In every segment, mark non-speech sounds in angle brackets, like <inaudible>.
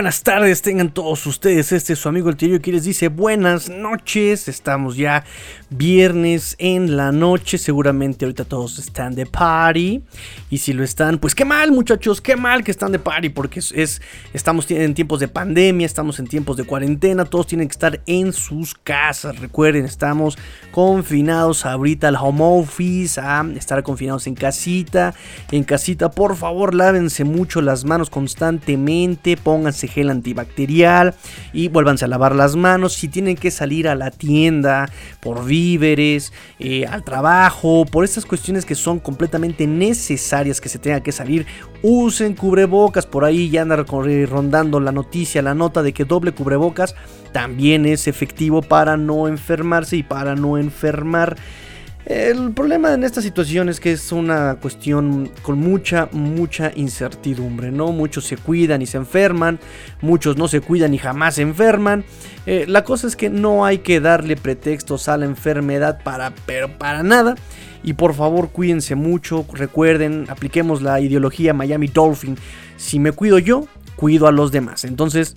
buenas tardes tengan todos ustedes. Este es su amigo el tío que les dice buenas noches. Estamos ya viernes en la noche. Seguramente ahorita todos están de party. Y si lo están, pues qué mal, muchachos, qué mal que están de party. Porque es, estamos en tiempos de pandemia, estamos en tiempos de cuarentena. Todos tienen que estar en sus casas. Recuerden, estamos confinados ahorita al home office, a estar confinados en casita. En casita, por favor, lávense mucho las manos constantemente. Pónganse gel antibacterial y vuélvanse a lavar las manos. Si tienen que salir a la tienda por víveres, eh, al trabajo, por estas cuestiones que son completamente necesarias que se tenga que salir, usen cubrebocas. Por ahí ya anda rondando la noticia, la nota de que doble cubrebocas también es efectivo para no enfermarse y para no enfermar. El problema en esta situación es que es una cuestión con mucha, mucha incertidumbre, ¿no? Muchos se cuidan y se enferman, muchos no se cuidan y jamás se enferman. Eh, la cosa es que no hay que darle pretextos a la enfermedad para, pero para nada. Y por favor cuídense mucho, recuerden, apliquemos la ideología Miami Dolphin. Si me cuido yo, cuido a los demás. Entonces,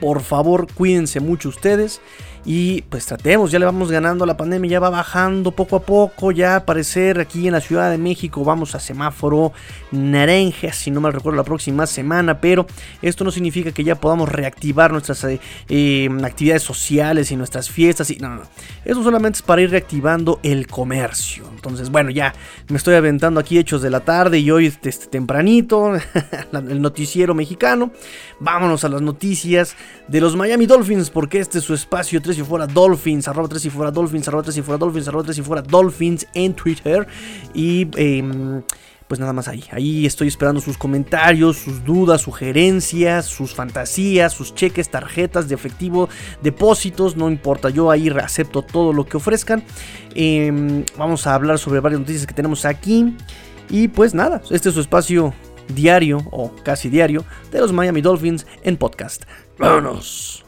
por favor, cuídense mucho ustedes. Y pues tratemos, ya le vamos ganando la pandemia, ya va bajando poco a poco, ya aparecer aquí en la Ciudad de México, vamos a semáforo naranja, si no me recuerdo la próxima semana, pero esto no significa que ya podamos reactivar nuestras eh, em, actividades sociales y nuestras fiestas, y no, no, no, eso solamente es para ir reactivando el comercio. Entonces, bueno, ya me estoy aventando aquí hechos de la tarde y hoy este, tempranito, <laughs> el noticiero mexicano, vámonos a las noticias de los Miami Dolphins, porque este es su espacio y fuera Dolphins, arroba 3 y fuera Dolphins, arroba 3 y fuera Dolphins, arroba 3 y fuera Dolphins en Twitter. Y eh, pues nada más ahí. Ahí estoy esperando sus comentarios, sus dudas, sugerencias, sus fantasías, sus cheques, tarjetas de efectivo, depósitos, no importa, yo ahí acepto todo lo que ofrezcan. Eh, vamos a hablar sobre varias noticias que tenemos aquí. Y pues nada, este es su espacio diario o casi diario de los Miami Dolphins en podcast. ¡Vámonos!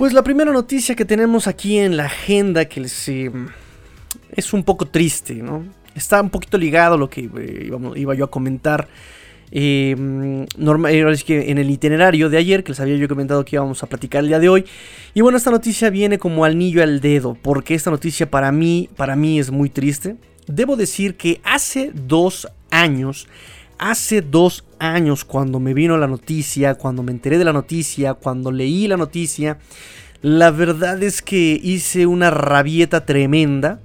Pues la primera noticia que tenemos aquí en la agenda que les, eh, es un poco triste, ¿no? Está un poquito ligado a lo que eh, iba, yo a comentar. Eh, es que en el itinerario de ayer, que les había yo comentado que íbamos a platicar el día de hoy. Y bueno, esta noticia viene como al anillo al dedo, porque esta noticia para mí, para mí es muy triste. Debo decir que hace dos años hace dos años cuando me vino la noticia, cuando me enteré de la noticia, cuando leí la noticia, la verdad es que hice una rabieta tremenda.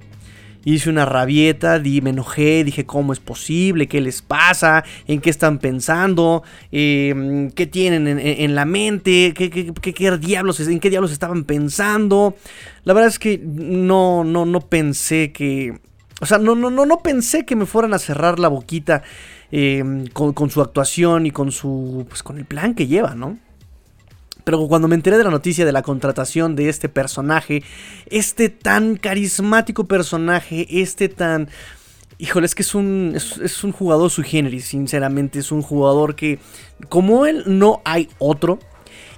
Hice una rabieta, di, me enojé, dije cómo es posible, qué les pasa, en qué están pensando, em, qué tienen en, la mente, ¿Qué, qué, diablos, en qué diablos estaban pensando. La verdad es que no, no, no pensé que... O sea, no, no, no, no pensé que me fueran a cerrar la boquita Em, con, su actuación y con su. Pues con el plan que lleva, ¿no? Pero cuando me enteré de la noticia de la contratación de este personaje, este tan carismático personaje, este tan. Híjole, es que es un, es, un jugador sui generis, sinceramente. Es un jugador que, como él, no hay otro.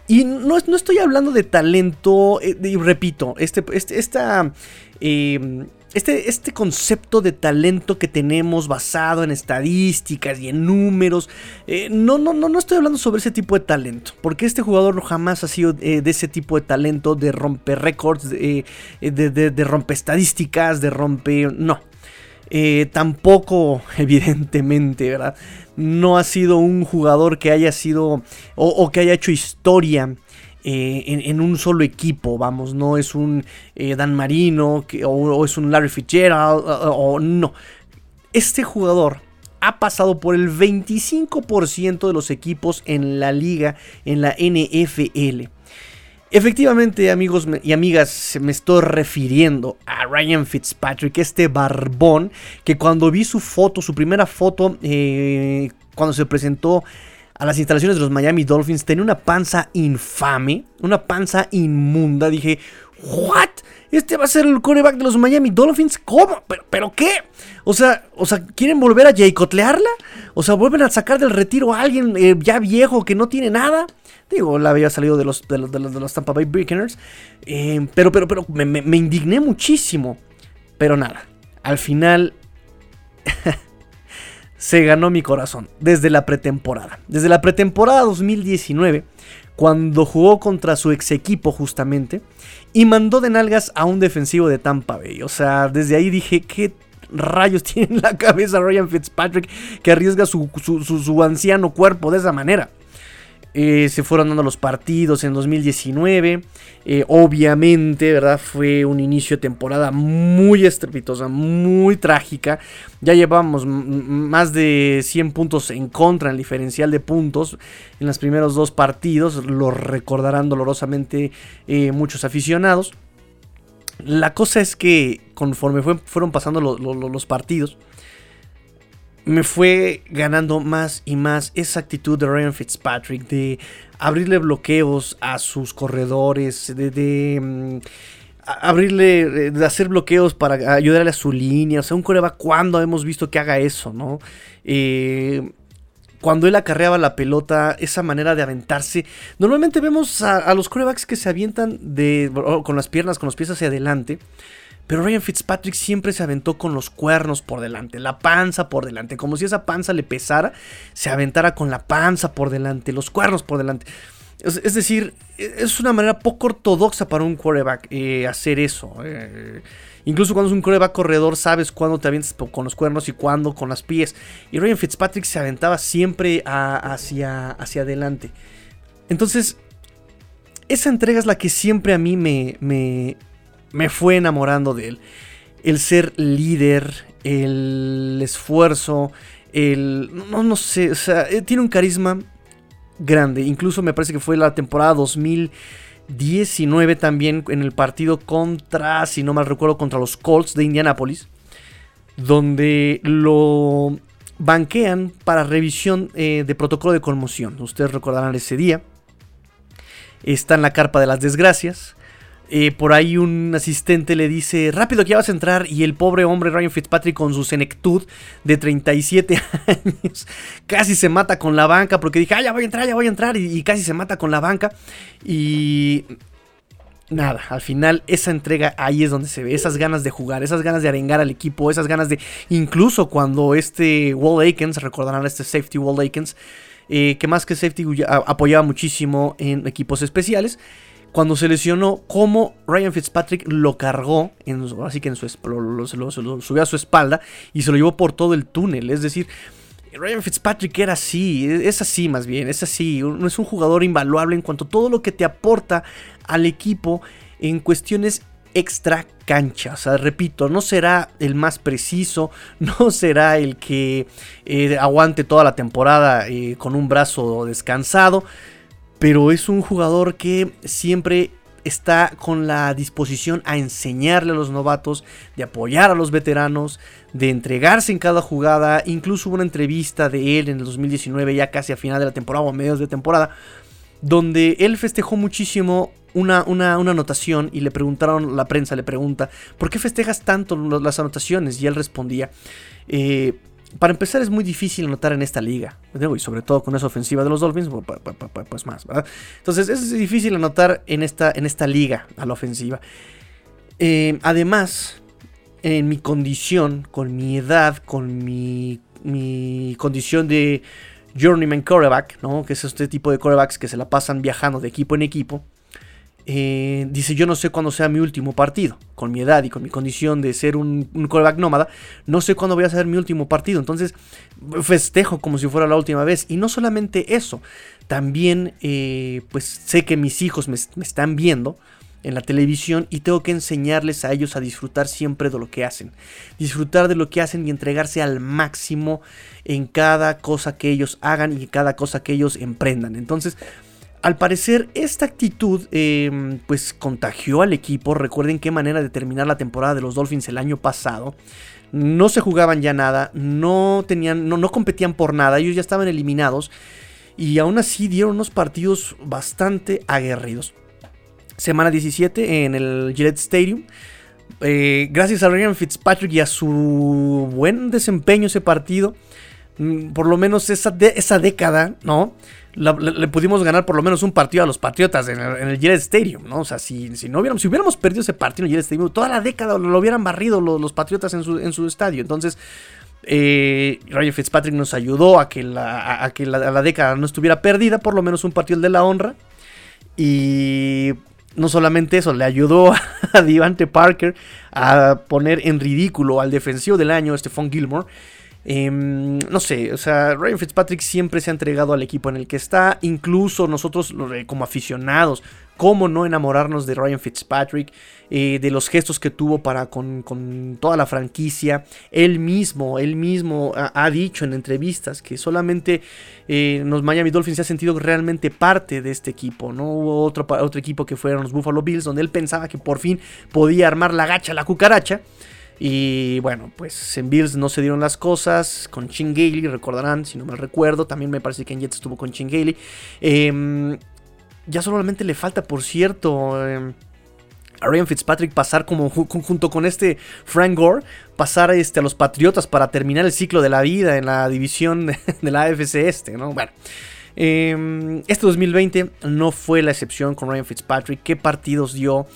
Y no, no estoy hablando de talento, eh, y repito, este, este, esta. Eh, este, este, concepto de talento que tenemos basado en estadísticas y en números, eh, no, no, no, no estoy hablando sobre ese tipo de talento, porque este jugador jamás ha sido eh, de ese tipo de talento, de romper récords, de, eh, de, de, romper estadísticas, de romper... No. tampoco, <laughs> evidentemente, ¿verdad? No ha sido un jugador que haya sido o que haya hecho historia eh, en, un solo equipo, vamos, no es un eh, Dan Marino o, es un Larry Fitzgerald o, no. Este jugador ha pasado por el 25% de los equipos en la liga, en la NFL. Efectivamente, amigos y amigas, me estoy refiriendo a Ryan Fitzpatrick, este barbón que cuando vi su foto, su primera foto, eh, cuando se presentó a las instalaciones de los Miami Dolphins tenía una panza infame, una panza inmunda. Dije, ¿what? ¿Este va a ser el coreback de los Miami Dolphins? ¿Cómo? ¿Pero, qué? O sea, o sea, ¿quieren volver a jaycotlearla? O sea, ¿vuelven a sacar del retiro a alguien eh, ya viejo que no tiene nada? Digo, la había salido de los, de los, de los, Tampa Bay Buccaneers. Eh, pero, pero, pero, me indigné muchísimo. Pero nada, al final <laughs> se ganó mi corazón desde la pretemporada. Desde la pretemporada 2019, cuando jugó contra su ex equipo justamente, y mandó de nalgas a un defensivo de Tampa Bay. O sea, desde ahí dije, ¿qué rayos <laughs> tiene en la cabeza Ryan Fitzpatrick que arriesga su, su anciano cuerpo de esa manera? Eh, se fueron dando los partidos en 2019. Eh, obviamente, ¿verdad? Fue un inicio de temporada muy estrepitosa, muy trágica. Ya llevamos más de 100 puntos en contra en el diferencial de puntos en los primeros dos partidos. Lo recordarán dolorosamente eh, muchos aficionados. La cosa es que conforme fueron pasando los partidos, me fue ganando más y más esa actitud de Ryan Fitzpatrick de abrirle bloqueos a sus corredores, de, mm, abrirle, de hacer bloqueos para ayudarle a su línea. O sea, un coreback, cuando hemos visto que haga eso, no? Eh, cuando él acarreaba la pelota, esa manera de aventarse. Normalmente vemos a, los corebacks que se avientan de, con las piernas, con los pies hacia adelante. Pero Ryan Fitzpatrick siempre se aventó con los cuernos por delante, la panza por delante, como si esa panza le pesara, se aventara con la panza por delante, los cuernos por delante. Es, decir, es una manera poco ortodoxa para un quarterback eh, hacer eso. Eh. Incluso cuando es un quarterback corredor, sabes cuándo te avientas con los cuernos y cuándo con las pies. Y Ryan Fitzpatrick se aventaba siempre hacia, hacia adelante. Entonces, esa entrega es la que siempre a mí me fue enamorando de él. El ser líder, el esfuerzo, el... No, no sé, o sea, eh, tiene un carisma grande. Incluso me parece que fue la temporada 2019 también en el partido contra, si no mal recuerdo, contra los Colts de Indianapolis. Donde lo banquean para revisión eh, de protocolo de conmoción. Ustedes recordarán ese día. Está en la carpa de las desgracias. Eh, por ahí un asistente le dice, rápido que ya vas a entrar. Y el pobre hombre Ryan Fitzpatrick con su senectud de 37 <laughs> años casi se mata con la banca porque dije, ah, ya voy a entrar, ya voy a entrar. Y, casi se mata con la banca. Y nada, al final esa entrega ahí es donde se ve, esas ganas de jugar, esas ganas de arengar al equipo, esas ganas de, incluso cuando este Wall Akins, recordarán a este safety Wall Akins, eh, que más que safety apoyaba muchísimo en equipos especiales, cuando se lesionó, cómo Ryan Fitzpatrick lo cargó, así que en su, lo, subió a su espalda y se lo llevó por todo el túnel. Es decir, Ryan Fitzpatrick era así, es así más bien, es así. Es un jugador invaluable en cuanto a todo lo que te aporta al equipo en cuestiones extra cancha. O sea, repito, no será el más preciso, <laughs> no será el que eh, aguante toda la temporada eh, con un brazo descansado pero es un jugador que siempre está con la disposición a enseñarle a los novatos, de apoyar a los veteranos, de entregarse en cada jugada. Incluso hubo una entrevista de él en el 2019, ya casi a final de la temporada o a medios de temporada, donde él festejó muchísimo una, una, anotación y le preguntaron, la prensa le pregunta, ¿por qué festejas tanto las anotaciones? Y él respondía, eh, para empezar es muy difícil anotar en esta liga, y sobre todo con esa ofensiva de los Dolphins, pues más, ¿verdad? Entonces es difícil anotar en esta, en esta liga a la ofensiva. Eh, además, en mi condición, con mi edad, con mi, mi condición de journeyman quarterback, ¿no? que es este tipo de quarterbacks que se la pasan viajando de equipo en equipo, eh, dice, yo no sé cuándo sea mi último partido. Con mi edad y con mi condición de ser un, coreback nómada, no sé cuándo voy a ser mi último partido. Entonces, festejo como si fuera la última vez. Y no solamente eso, también eh, pues sé que mis hijos me, están viendo en la televisión y tengo que enseñarles a ellos a disfrutar siempre de lo que hacen. Disfrutar de lo que hacen y entregarse al máximo en cada cosa que ellos hagan y cada cosa que ellos emprendan. Entonces, al parecer, esta actitud em, pues contagió al equipo. Recuerden qué manera de terminar la temporada de los Dolphins el año pasado. No se jugaban ya nada, no tenían, no, competían por nada, ellos ya estaban eliminados. Y aún así dieron unos partidos bastante aguerridos. Semana 17 en el Gillette Stadium. Eh, gracias a Ryan Fitzpatrick y a su buen desempeño ese partido. Mm, por lo menos esa, esa década, ¿no? le, pudimos ganar por lo menos un partido a los Patriotas en el, en Stadium, ¿no? O sea, si, si, no hubiéramos, si hubiéramos perdido ese partido en el Gillette Stadium, toda la década lo, hubieran barrido los, Patriotas en su, en su estadio. Entonces, Eh, Ryan Fitzpatrick nos ayudó a que, la, que la, década no estuviera perdida, por lo menos un partido de la honra. Y no solamente eso, le ayudó <laughs> a Devante Parker a poner en ridículo al defensivo del año, Stephon Gilmore. Em, no sé, o sea, Ryan Fitzpatrick siempre se ha entregado al equipo en el que está. Incluso nosotros, como aficionados, cómo no enamorarnos de Ryan Fitzpatrick, eh, de los gestos que tuvo para con, toda la franquicia. Él mismo, él mismo ha, dicho en entrevistas que solamente eh, los Miami Dolphins se ha sentido realmente parte de este equipo. No hubo otro, otro equipo que fueron los Buffalo Bills, donde él pensaba que por fin podía armar la gacha, la cucaracha. Y bueno, pues en Bills no se dieron las cosas. Con Chin recordarán, si no me recuerdo. También me parece que en Jets estuvo con Chin em, ya solamente le falta, por cierto, em, a Ryan Fitzpatrick pasar como junto con este Frank Gore, pasar este, a los Patriotas para terminar el ciclo de la vida en la división <laughs> de, la AFC este, ¿no? Bueno. Em, este 2020 no fue la excepción con Ryan Fitzpatrick. ¿Qué partidos dio?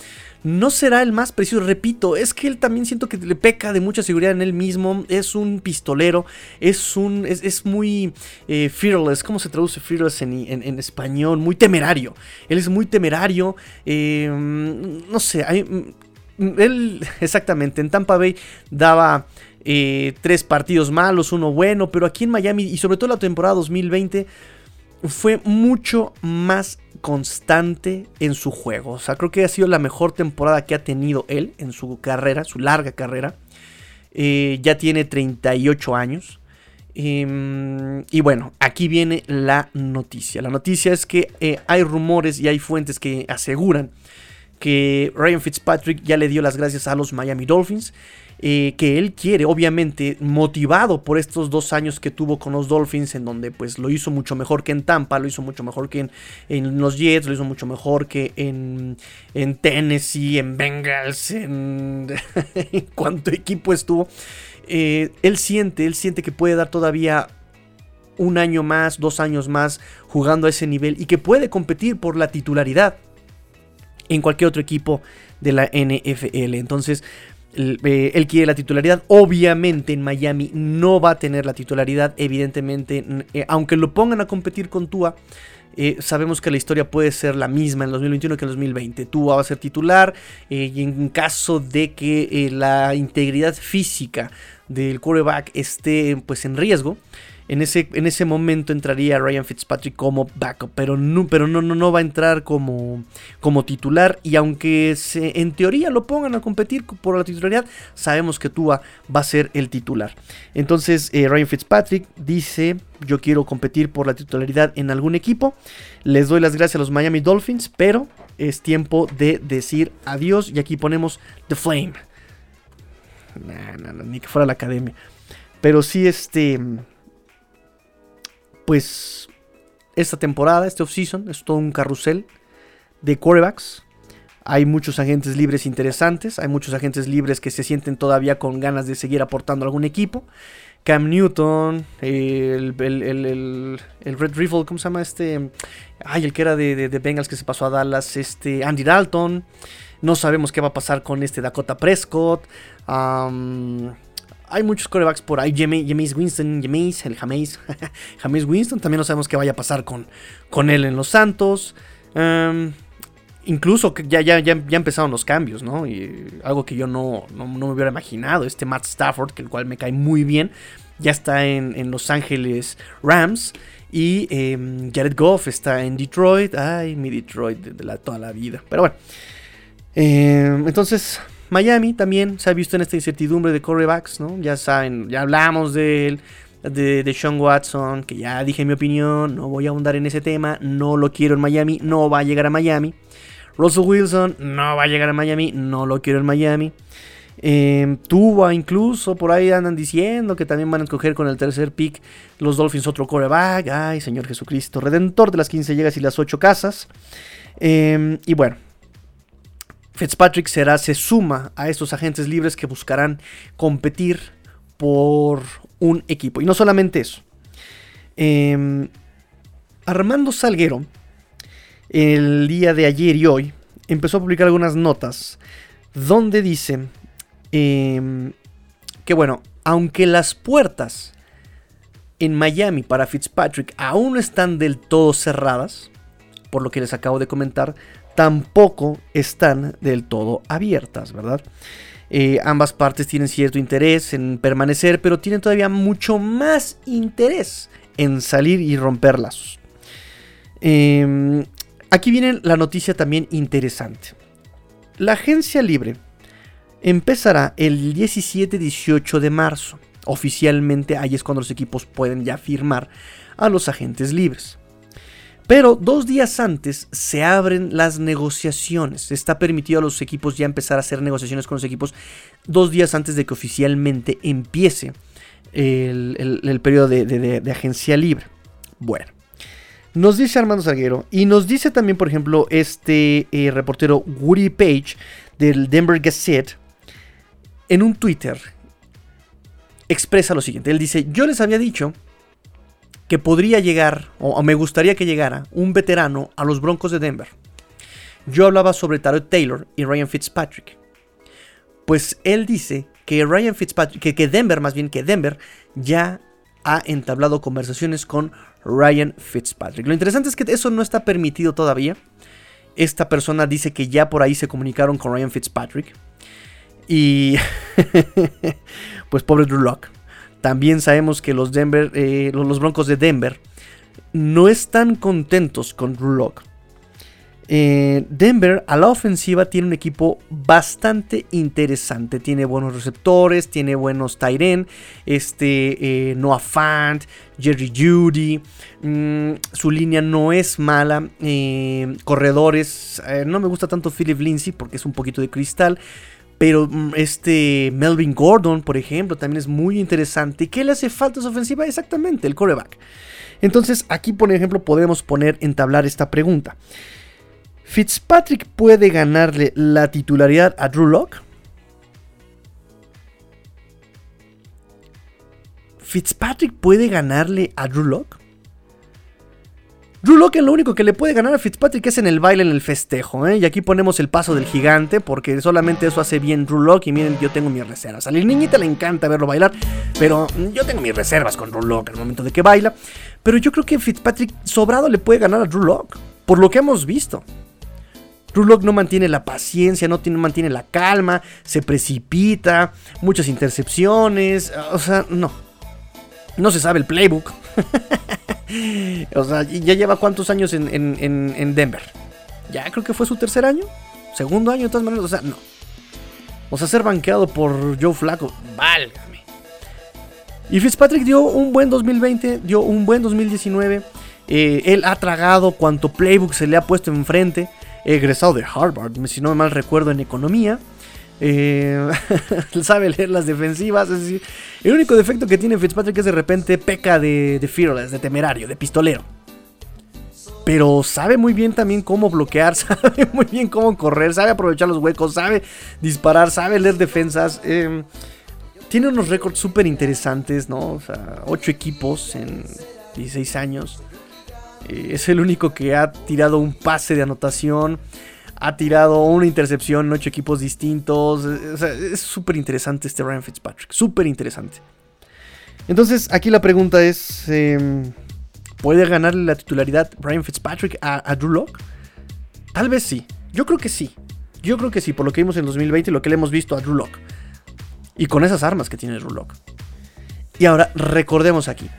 No será el más preciso. Repito, es que él también siento que le peca de mucha seguridad en él mismo. Es un pistolero, es un. es, muy eh, fearless. ¿Cómo se traduce fearless en, español? Muy temerario. Él es muy temerario. Eh, no sé, mm, él <laughs> exactamente en Tampa Bay daba. Eh, tres partidos malos, uno bueno, pero aquí en Miami y sobre todo la temporada 2020 fue mucho más constante en su juego. O sea, creo que ha sido la mejor temporada que ha tenido él en su carrera, su larga carrera. Eh, ya tiene 38 años. Em, y bueno, aquí viene la noticia. La noticia es que eh, hay rumores y hay fuentes que aseguran que Ryan Fitzpatrick ya le dio las gracias a los Miami Dolphins eh, que él quiere, obviamente, motivado por estos dos años que tuvo con los Dolphins, en donde pues lo hizo mucho mejor que en Tampa, lo hizo mucho mejor que en, los Jets, lo hizo mucho mejor que en, en Tennessee, en Bengals, <laughs> en, cuanto equipo estuvo. Eh, él siente, él siente que puede dar todavía un año más, dos años más jugando a ese nivel y que puede competir por la titularidad en cualquier otro equipo de la NFL. Entonces, él quiere la titularidad. Obviamente en Miami no va a tener la titularidad. Evidentemente, eh, aunque lo pongan a competir con Tua, eh, sabemos que la historia puede ser la misma en 2021 que en 2020. Tua va a ser titular y en caso de que la integridad física del quarterback esté pues en riesgo, en ese, en ese momento entraría Ryan Fitzpatrick como backup, pero no, pero no, no, no va a entrar como, como titular. Y aunque se, en teoría lo pongan a competir por la titularidad, sabemos que Tua va a ser el titular. Entonces eh, Ryan Fitzpatrick dice, yo quiero competir por la titularidad en algún equipo. Les doy las gracias a los Miami Dolphins, pero es tiempo de decir adiós. Y aquí ponemos The Flame. ni que fuera la academia. Pero sí, este pues esta temporada, este offseason, es todo un carrusel de quarterbacks. Hay muchos agentes libres interesantes, hay muchos agentes libres que se sienten todavía con ganas de seguir aportando a algún equipo. Cam Newton, el, Red Riffle, ¿cómo se llama este? Ay, el que era de, Bengals que se pasó a Dallas, este Andy Dalton. No sabemos qué va a pasar con este Dakota Prescott hay muchos corebacks por ahí. James Winston, James, el James, <laughs> Winston. También no sabemos qué vaya a pasar con, con él en los Santos. Em, incluso ya, ya, ya, ya, empezaron los cambios, ¿no? Y algo que yo no, no, me hubiera imaginado. Este Matt Stafford, que el cual me cae muy bien, ya está en, Los Ángeles Rams. Y em, Jared Goff está en Detroit. Ay, mi Detroit de, la, toda la vida. Pero bueno. Em, entonces, Miami también se ha visto en esta incertidumbre de corebacks, ¿no? Ya saben, ya hablamos de él, de, Sean Watson, que ya dije mi opinión, no voy a ahondar en ese tema, no lo quiero en Miami, no va a llegar a Miami. Russell Wilson no va a llegar a Miami, no lo quiero en Miami. Eh, incluso, por ahí andan diciendo que también van a escoger con el tercer pick los Dolphins otro coreback. Ay, Señor Jesucristo, redentor de las 15 llegas y las 8 casas. Em, y bueno, Fitzpatrick será, se suma a estos agentes libres que buscarán competir por un equipo. Y no solamente eso. Em, Armando Salguero, el día de ayer y hoy, empezó a publicar algunas notas donde dice em, que, bueno, aunque las puertas en Miami para Fitzpatrick aún no están del todo cerradas, por lo que les acabo de comentar, tampoco están del todo abiertas, ¿verdad? Eh, ambas partes tienen cierto interés en permanecer, pero tienen todavía mucho más interés en salir y romper lazos. Em, aquí viene la noticia también interesante. La agencia libre empezará el 17-18 de marzo. Oficialmente ahí es cuando los equipos pueden ya firmar a los agentes libres. Pero dos días antes se abren las negociaciones. Está permitido a los equipos ya empezar a hacer negociaciones con los equipos dos días antes de que oficialmente empiece el, periodo de, agencia libre. Bueno, nos dice Armando Salguero y nos dice también, por ejemplo, este eh, reportero Woody Page del Denver Gazette en un Twitter expresa lo siguiente. Él dice, yo les había dicho que podría llegar, o, me gustaría que llegara, un veterano a los Broncos de Denver. Yo hablaba sobre Tarot Taylor y Ryan Fitzpatrick. Pues él dice que Ryan Fitzpatrick, que, que Denver, más bien que Denver, ya ha entablado conversaciones con Ryan Fitzpatrick. Lo interesante es que eso no está permitido todavía. Esta persona dice que ya por ahí se comunicaron con Ryan Fitzpatrick. Y <laughs> pues pobre Drew Locke. También sabemos que los, Denver, eh, los Broncos de Denver no están contentos con Drew Locke. Eh, Denver a la ofensiva tiene un equipo bastante interesante. Tiene buenos receptores, tiene buenos Tyren, este, eh, Noah Fant, Jerry Judy. Mm, su línea no es mala. corredores, no me gusta tanto Philip Lindsay porque es un poquito de cristal. Pero mm, este Melvin Gordon, por ejemplo, también es muy interesante. ¿Qué le hace falta a su ofensiva? Exactamente, el coreback. Entonces, aquí, por ejemplo, podemos poner, entablar esta pregunta. ¿Fitzpatrick puede ganarle la titularidad a Drew Locke? ¿Fitzpatrick puede ganarle a Drew Locke? Drew Locke lo único que le puede ganar a Fitzpatrick es en el baile, en el festejo. ¿eh? Y aquí ponemos el paso del gigante, porque solamente eso hace bien Drew. Y miren, yo tengo mis reservas. A la niñita le encanta verlo bailar, pero yo tengo mis reservas con Drew Locke al momento de que baila. Pero yo creo que Fitzpatrick sobrado le puede ganar a Drew Locke, por lo que hemos visto. Drew no mantiene la paciencia, no tiene, mantiene la calma, se precipita, muchas intercepciones, o sea, no. No se sabe el playbook. <laughs> o sea, ya lleva cuántos años en, Denver. Ya creo que fue su tercer año. Segundo año, de todas maneras. O sea, no. O sea, ser banqueado por Joe Flaco. Válgame. Y Fitzpatrick dio un buen 2020. Dio un buen 2019. Eh, él ha tragado cuanto playbook se le ha puesto enfrente. Egresado de Harvard, si no me mal recuerdo, en economía. Eh, <laughs> sabe leer las defensivas. El único defecto que tiene Fitzpatrick es de repente peca de, de fearless, de temerario, de pistolero. Pero sabe muy bien también cómo bloquear, <laughs> sabe muy bien cómo correr, sabe aprovechar los huecos, sabe disparar, sabe leer defensas. Em, tiene unos récords súper interesantes, ¿no? O sea, 8 equipos en 16 años. Eh, es el único que ha tirado un pase de anotación ha tirado una intercepción en ocho equipos distintos. es súper interesante este Ryan Fitzpatrick. Súper interesante. Entonces, aquí la pregunta es: em, ¿puede ganarle la titularidad Ryan Fitzpatrick a, Drew Locke? Tal vez sí. Yo creo que sí. Yo creo que sí, por lo que vimos en 2020 y lo que le hemos visto a Drew Locke. Y con esas armas que tiene Drew Locke. Y ahora, recordemos aquí.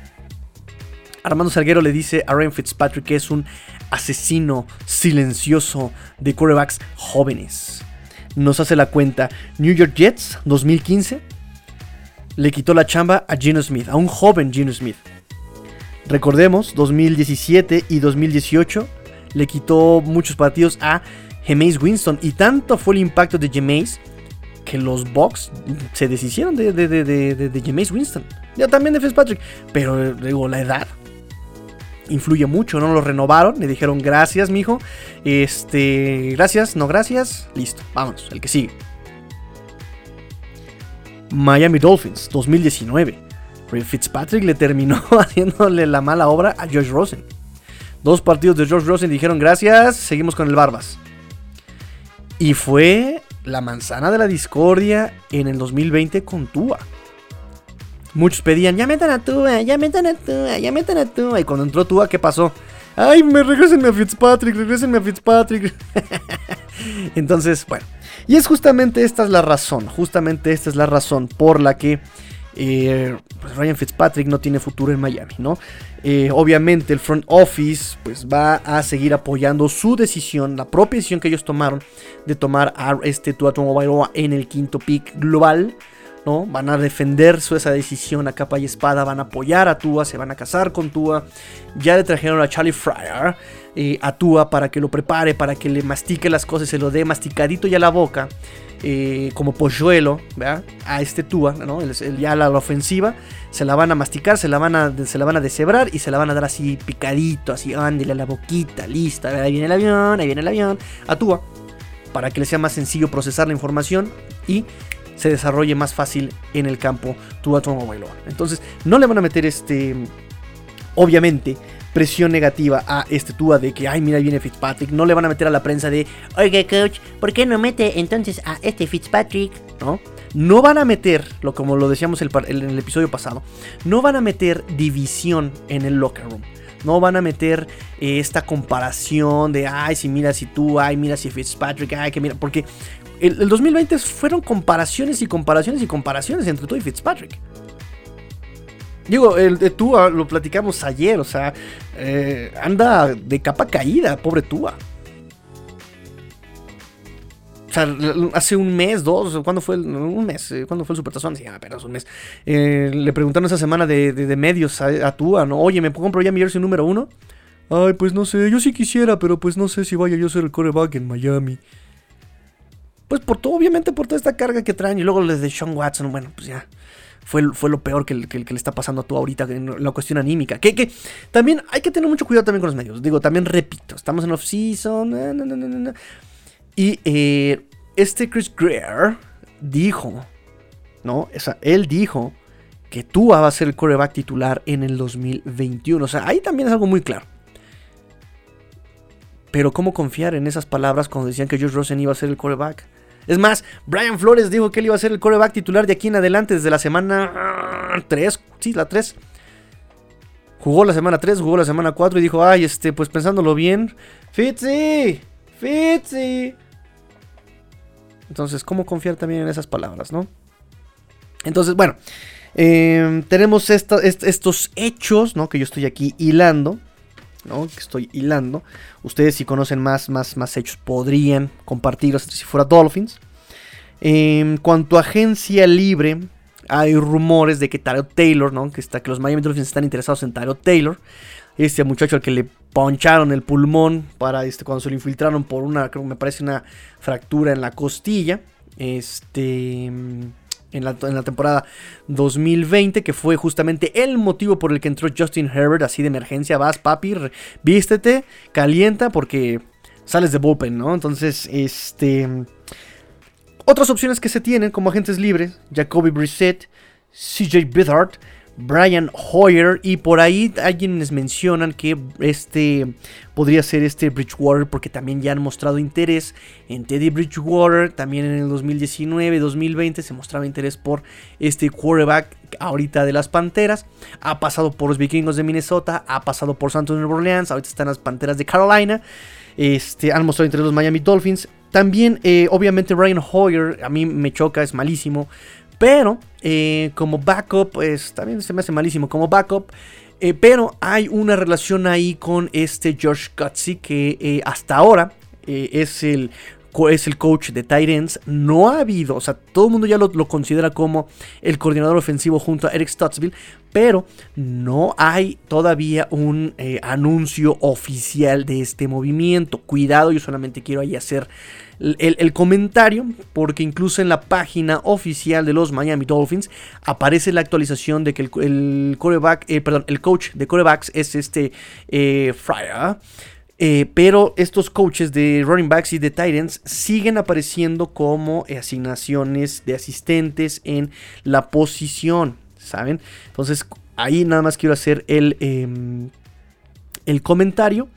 Armando Salguero le dice a Ryan Fitzpatrick que es un asesino silencioso de quarterbacks jóvenes. Nos hace la cuenta New York Jets 2015 le quitó la chamba a Geno Smith, a un joven Geno Smith. Recordemos, 2017 y 2018 le quitó muchos partidos a Jameis Winston y tanto fue el impacto de Jameis que los Bucks se deshicieron de, de, de, de, Jameis Winston. Ya también de Fitzpatrick, pero digo, la edad influye mucho, no lo renovaron, le dijeron gracias, mijo. Este, gracias, no gracias, listo, vámonos, el que sigue. Miami Dolphins 2019. Fitzpatrick le terminó <laughs> haciéndole la mala obra a Josh Rosen. Dos partidos de Josh Rosen dijeron gracias, seguimos con el Barbas. Y fue la manzana de la discordia en el 2020 con Tua. Muchos pedían, ya metan a Tua, ya metan a Tua, ya metan a Tua. Y cuando entró Tua, ¿qué pasó? Ay, me regresenme a Fitzpatrick, regresenme a Fitzpatrick. <laughs> Entonces, bueno. Y es justamente esta es la razón, justamente esta es la razón por la que eh, pues Ryan Fitzpatrick no tiene futuro en Miami, ¿no? Eh, obviamente el front office pues va a seguir apoyando su decisión, la propia decisión que ellos tomaron de tomar a este Tua Tagovailoa en el quinto pick global. ¿No? Van a defender su, esa decisión a capa y espada, van a apoyar a Tua, se van a casar con Tua. Ya le trajeron a Charlie Fryer eh, a Tua para que lo prepare, para que le mastique las cosas, se lo dé masticadito ya la boca. Eh, como polluelo, A este Tua, ¿no? ya la, ofensiva, se la van a masticar, se la van a, se la van a deshebrar y se la van a dar así picadito, así, ándale a la boquita, lista, ahí viene el avión, ahí viene el avión, a Tua, para que le sea más sencillo procesar la información y se desarrolle más fácil en el campo Tua Tagovailoa. Entonces, no le van a meter este, obviamente, presión negativa a este Tua de que, ay, mira, viene Fitzpatrick. No le van a meter a la prensa de, oiga, coach, ¿por qué no mete entonces a este Fitzpatrick? ¿No? No van a meter, lo, como lo decíamos en el episodio pasado, no van a meter división en el locker room. No van a meter eh, esta comparación de, ay, si mira si tú, ay, mira si Fitzpatrick, ay, que mira, porque el, 2020 fueron comparaciones y comparaciones y comparaciones entre tú y Fitzpatrick. Digo, el de Tua lo platicamos ayer, o sea, eh, anda de capa caída, pobre Tua. O sea, hace un mes, dos, ¿cuándo fue el, un mes? Eh, ¿Cuándo fue el Supertazón? Sí, pero es un mes. Eh, le preguntaron esa semana de, medios a, Tua, ¿no? Oye, ¿me compro ya mi jersey número uno? Ay, pues no sé, yo sí quisiera, pero pues no sé si vaya yo a ser el coreback en Miami. Pues por todo, obviamente por toda esta carga que traen. Y luego les de Sean Watson, bueno, pues ya. Fue, fue lo peor que, le está pasando a tú ahorita en la cuestión anímica. Que, que también hay que tener mucho cuidado también con los medios. Digo, también repito, estamos en off-season. y eh, este Chris Greer dijo, ¿no? O sea, él dijo que tú va a ser el coreback titular en el 2021. O sea, ahí también es algo muy claro. Pero ¿cómo confiar en esas palabras cuando decían que Josh Rosen iba a ser el coreback? Es más, Brian Flores dijo que él iba a ser el coreback titular de aquí en adelante desde la semana 3. Sí, la 3. Jugó la semana 3, jugó la semana 4 y dijo, ay, este, pues pensándolo bien, Fitzy, Fitzy. Entonces, ¿cómo confiar también en esas palabras, no? Entonces, bueno, em, tenemos estos hechos, ¿no? Que yo estoy aquí hilando. Que estoy hilando. Ustedes si conocen más, más, más hechos podrían compartirlos si fuera Dolphins. En cuanto a agencia libre, hay rumores de que Taro Taylor, ¿no? Que, está, que los Miami Dolphins están interesados en Taro Taylor. Este muchacho al que le poncharon el pulmón para este, cuando se lo infiltraron por una, creo me parece una fractura en la costilla. Este en la, temporada 2020, que fue justamente el motivo por el que entró Justin Herbert así de emergencia. Vas, papi, vístete, calienta porque sales de bullpen, ¿no? Entonces, este... Otras opciones que se tienen como agentes libres, Jacoby Brissett, CJ Bithard, Brian Hoyer y por ahí alguien les mencionan que este podría ser este Bridgewater porque también ya han mostrado interés en Teddy Bridgewater, también en el 2019, 2020 se mostraba interés por este quarterback ahorita de las Panteras, ha pasado por los Vikingos de Minnesota, ha pasado por Santos Nueva Orleans, ahorita están las Panteras de Carolina, este, han mostrado interés los Miami Dolphins, también eh, obviamente Brian Hoyer, a mí me choca, es malísimo, pero eh, como backup, pues también se me hace malísimo como backup. Eh, pero hay una relación ahí con este George Gutsy que eh, hasta ahora es el es el coach de Titans. No ha habido, o sea, todo el mundo ya lo, considera como el coordinador ofensivo junto a Eric Stuttsville, pero no hay todavía un anuncio oficial de este movimiento. Cuidado, yo solamente quiero ahí hacer el, comentario, porque incluso en la página oficial de los Miami Dolphins aparece la actualización de que el, coreback, eh, perdón, el coach de corebacks es este eh, Fryer. Eh, pero estos coaches de running backs y de Titans siguen apareciendo como asignaciones de asistentes en la posición, ¿saben? Entonces ahí nada más quiero hacer el, em, el comentario.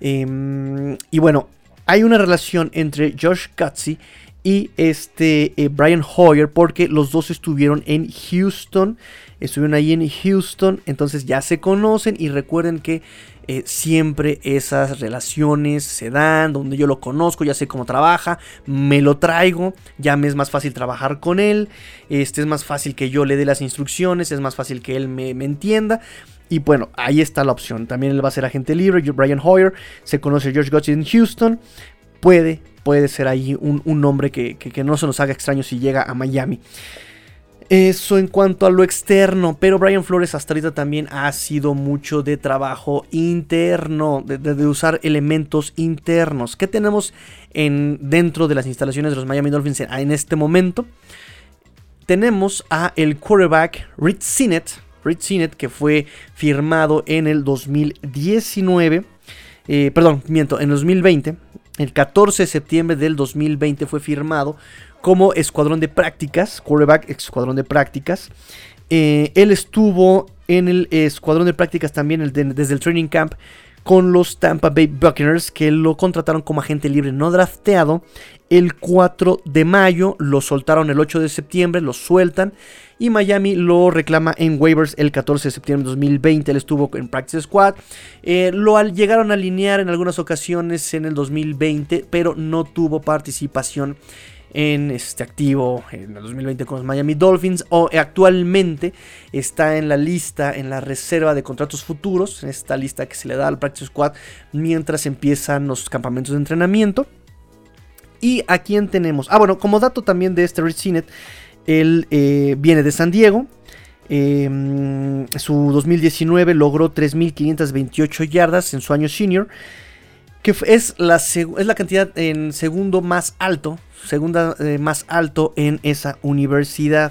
Em, y bueno, hay una relación entre Josh Gutsy y este eh, Brian Hoyer porque los dos estuvieron en Houston, estuvieron ahí en Houston, entonces ya se conocen y recuerden que eh, siempre esas relaciones se dan, donde yo lo conozco, ya sé cómo trabaja, me lo traigo, ya me es más fácil trabajar con él, este es más fácil que yo le dé las instrucciones, es más fácil que él me, entienda. Y bueno, ahí está la opción. También él va a ser agente libre. Brian Hoyer se conoce a George Gotch en Houston. Puede puede ser ahí un, nombre que, no se nos haga extraño si llega a Miami. Eso en cuanto a lo externo, pero Brian Flores hasta ahorita también ha sido mucho de trabajo interno, de, usar elementos internos. ¿Qué tenemos en, dentro de las instalaciones de los Miami Dolphins en, este momento? Tenemos a el quarterback Rich Sinet, Rich que fue firmado en el 2019, eh, perdón, miento, en 2020 el 14 de septiembre del 2020 fue firmado como escuadrón de prácticas, quarterback escuadrón de prácticas. Eh, él estuvo en el escuadrón de prácticas también desde el training camp con los Tampa Bay Buccaneers que lo contrataron como agente libre no drafteado el 4 de mayo, lo soltaron el 8 de septiembre, lo sueltan y Miami lo reclama en waivers el 14 de septiembre de 2020. Él estuvo en Practice Squad. Eh, lo llegaron a alinear en algunas ocasiones en el 2020, pero no tuvo participación en este activo en el 2020 con los Miami Dolphins o actualmente está en la lista, en la reserva de contratos futuros, en esta lista que se le da al Practice Squad mientras empiezan los campamentos de entrenamiento. Y a quién tenemos. Ah, bueno, como dato también de este Rich Sinet, él eh, viene de San Diego. Em, su 2019 logró 3.528 yardas en su año senior. Que es la, es la cantidad en segundo más alto. Segunda eh, más alto en esa universidad.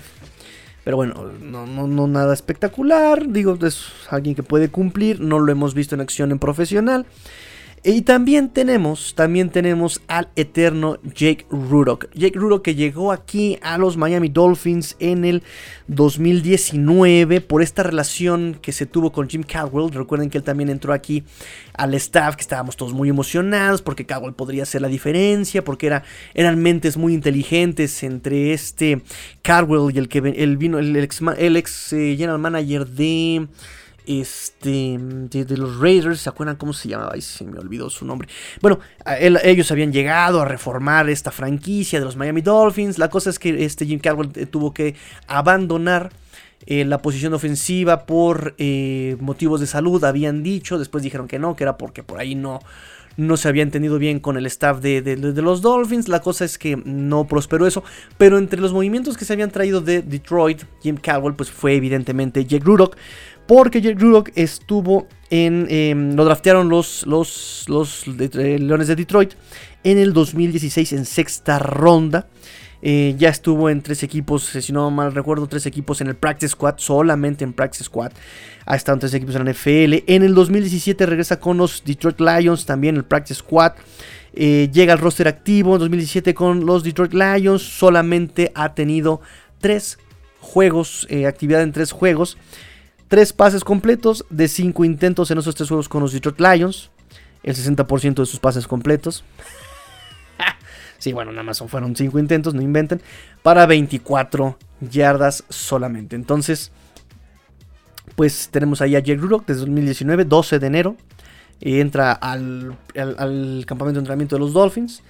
Pero bueno, no, no, nada espectacular. Digo, es alguien que puede cumplir. No lo hemos visto en acción en profesional. Y también tenemos, también tenemos al eterno Jake Rudock. Jake Rudock que llegó aquí a los Miami Dolphins en el 2019 por esta relación que se tuvo con Jim Caldwell. Recuerden que él también entró aquí al staff, que estábamos todos muy emocionados porque Caldwell podría hacer la diferencia, porque era, eran mentes muy inteligentes entre este Caldwell y el que el vino, el ex, el ex eh, general manager de este, de, los Raiders, ¿se acuerdan cómo se llamaba? Se me olvidó su nombre. Bueno, ellos habían llegado a reformar esta franquicia de los Miami Dolphins. La cosa es que este Jim Caldwell eh, tuvo que abandonar eh, la posición ofensiva por eh, motivos de salud, habían dicho. Después dijeron que no, que era porque por ahí no, no se había entendido bien con el staff de, los Dolphins. La cosa es que no prosperó eso. Pero entre los movimientos que se habían traído de Detroit, Jim Caldwell, pues fue evidentemente Jake Rudock. Porque Jake Rudock estuvo en. Em, lo draftearon los, los, los Leones de Detroit en el 2016 en sexta ronda. Eh, ya estuvo en tres equipos, si no mal recuerdo, tres equipos en el Practice Squad, solamente en Practice Squad. Ha estado en tres equipos en la NFL. En el 2017 regresa con los Detroit Lions, también el Practice Squad. Eh, llega al roster activo en 2017 con los Detroit Lions. Solamente ha tenido tres juegos, eh, actividad en tres juegos. Tres pases completos de cinco intentos en esos tres juegos con los Detroit Lions. El 60% de sus pases completos. <laughs> sí, bueno, nada más fueron cinco intentos, no inventen. Para 24 yardas solamente. Entonces, pues tenemos ahí a Jake Rudock desde 2019, 12 de enero. Y entra al, campamento de entrenamiento de los Dolphins.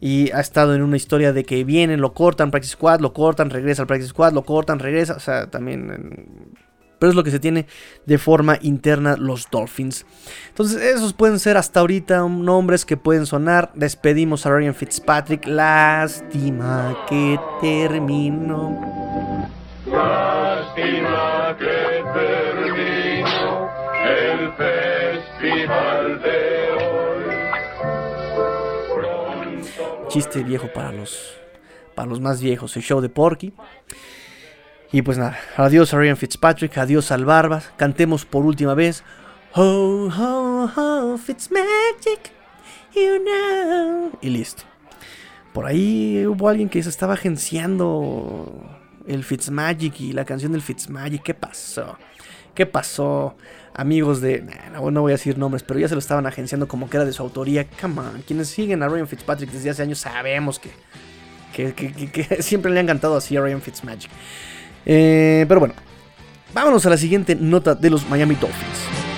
Y ha estado en una historia de que vienen, lo cortan, practice squad, lo cortan, regresa al practice squad, lo cortan, regresa. O sea, también pero es lo que se tiene de forma interna los Dolphins. Entonces, esos pueden ser hasta ahorita nombres que pueden sonar. Despedimos a Ryan Fitzpatrick. Lástima que terminó. Lástima que terminó el festival de hoy. Chiste viejo para los, para los más viejos, el show de Porky. Y pues nada, adiós a Ryan Fitzpatrick, adiós al Barbas, cantemos por última vez. Ho, ho, ho, Fitzmagic, you know. Y listo. Por ahí hubo alguien que se estaba agenciando el Fitzmagic y la canción del Fitzmagic. ¿Qué pasó? ¿Qué pasó? Amigos de. No, no voy a decir nombres, pero ya se lo estaban agenciando como que era de su autoría. Come on. Quienes siguen a Ryan Fitzpatrick desde hace años sabemos que que, <laughs> siempre le han cantado así a Ryan Fitzmagic. Eh, pero bueno, vámonos a la siguiente nota de los Miami Dolphins.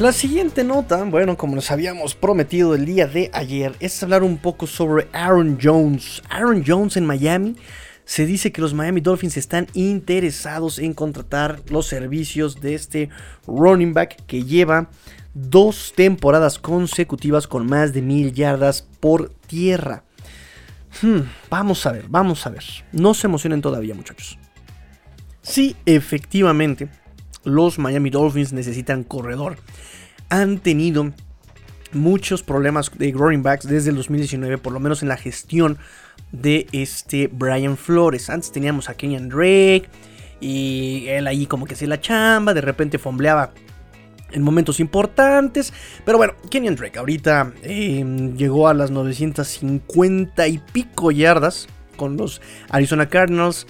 La siguiente nota, bueno, como les habíamos prometido el día de ayer, es hablar un poco sobre Aaron Jones. Aaron Jones en Miami. Se dice que los Miami Dolphins están interesados en contratar los servicios de este running back que lleva dos temporadas consecutivas con más de mil yardas por tierra. Hmm, vamos a ver, vamos a ver. No se emocionen todavía, muchachos. Sí, efectivamente, los Miami Dolphins necesitan corredor. Han tenido muchos problemas de growing backs desde el 2019, por lo menos en la gestión de este Brian Flores. Antes teníamos a Kenyan Drake y él ahí como que hacía la chamba, de repente fombleaba en momentos importantes. Pero bueno, Kenyan Drake ahorita em, llegó a las 950 y pico yardas con los Arizona Cardinals.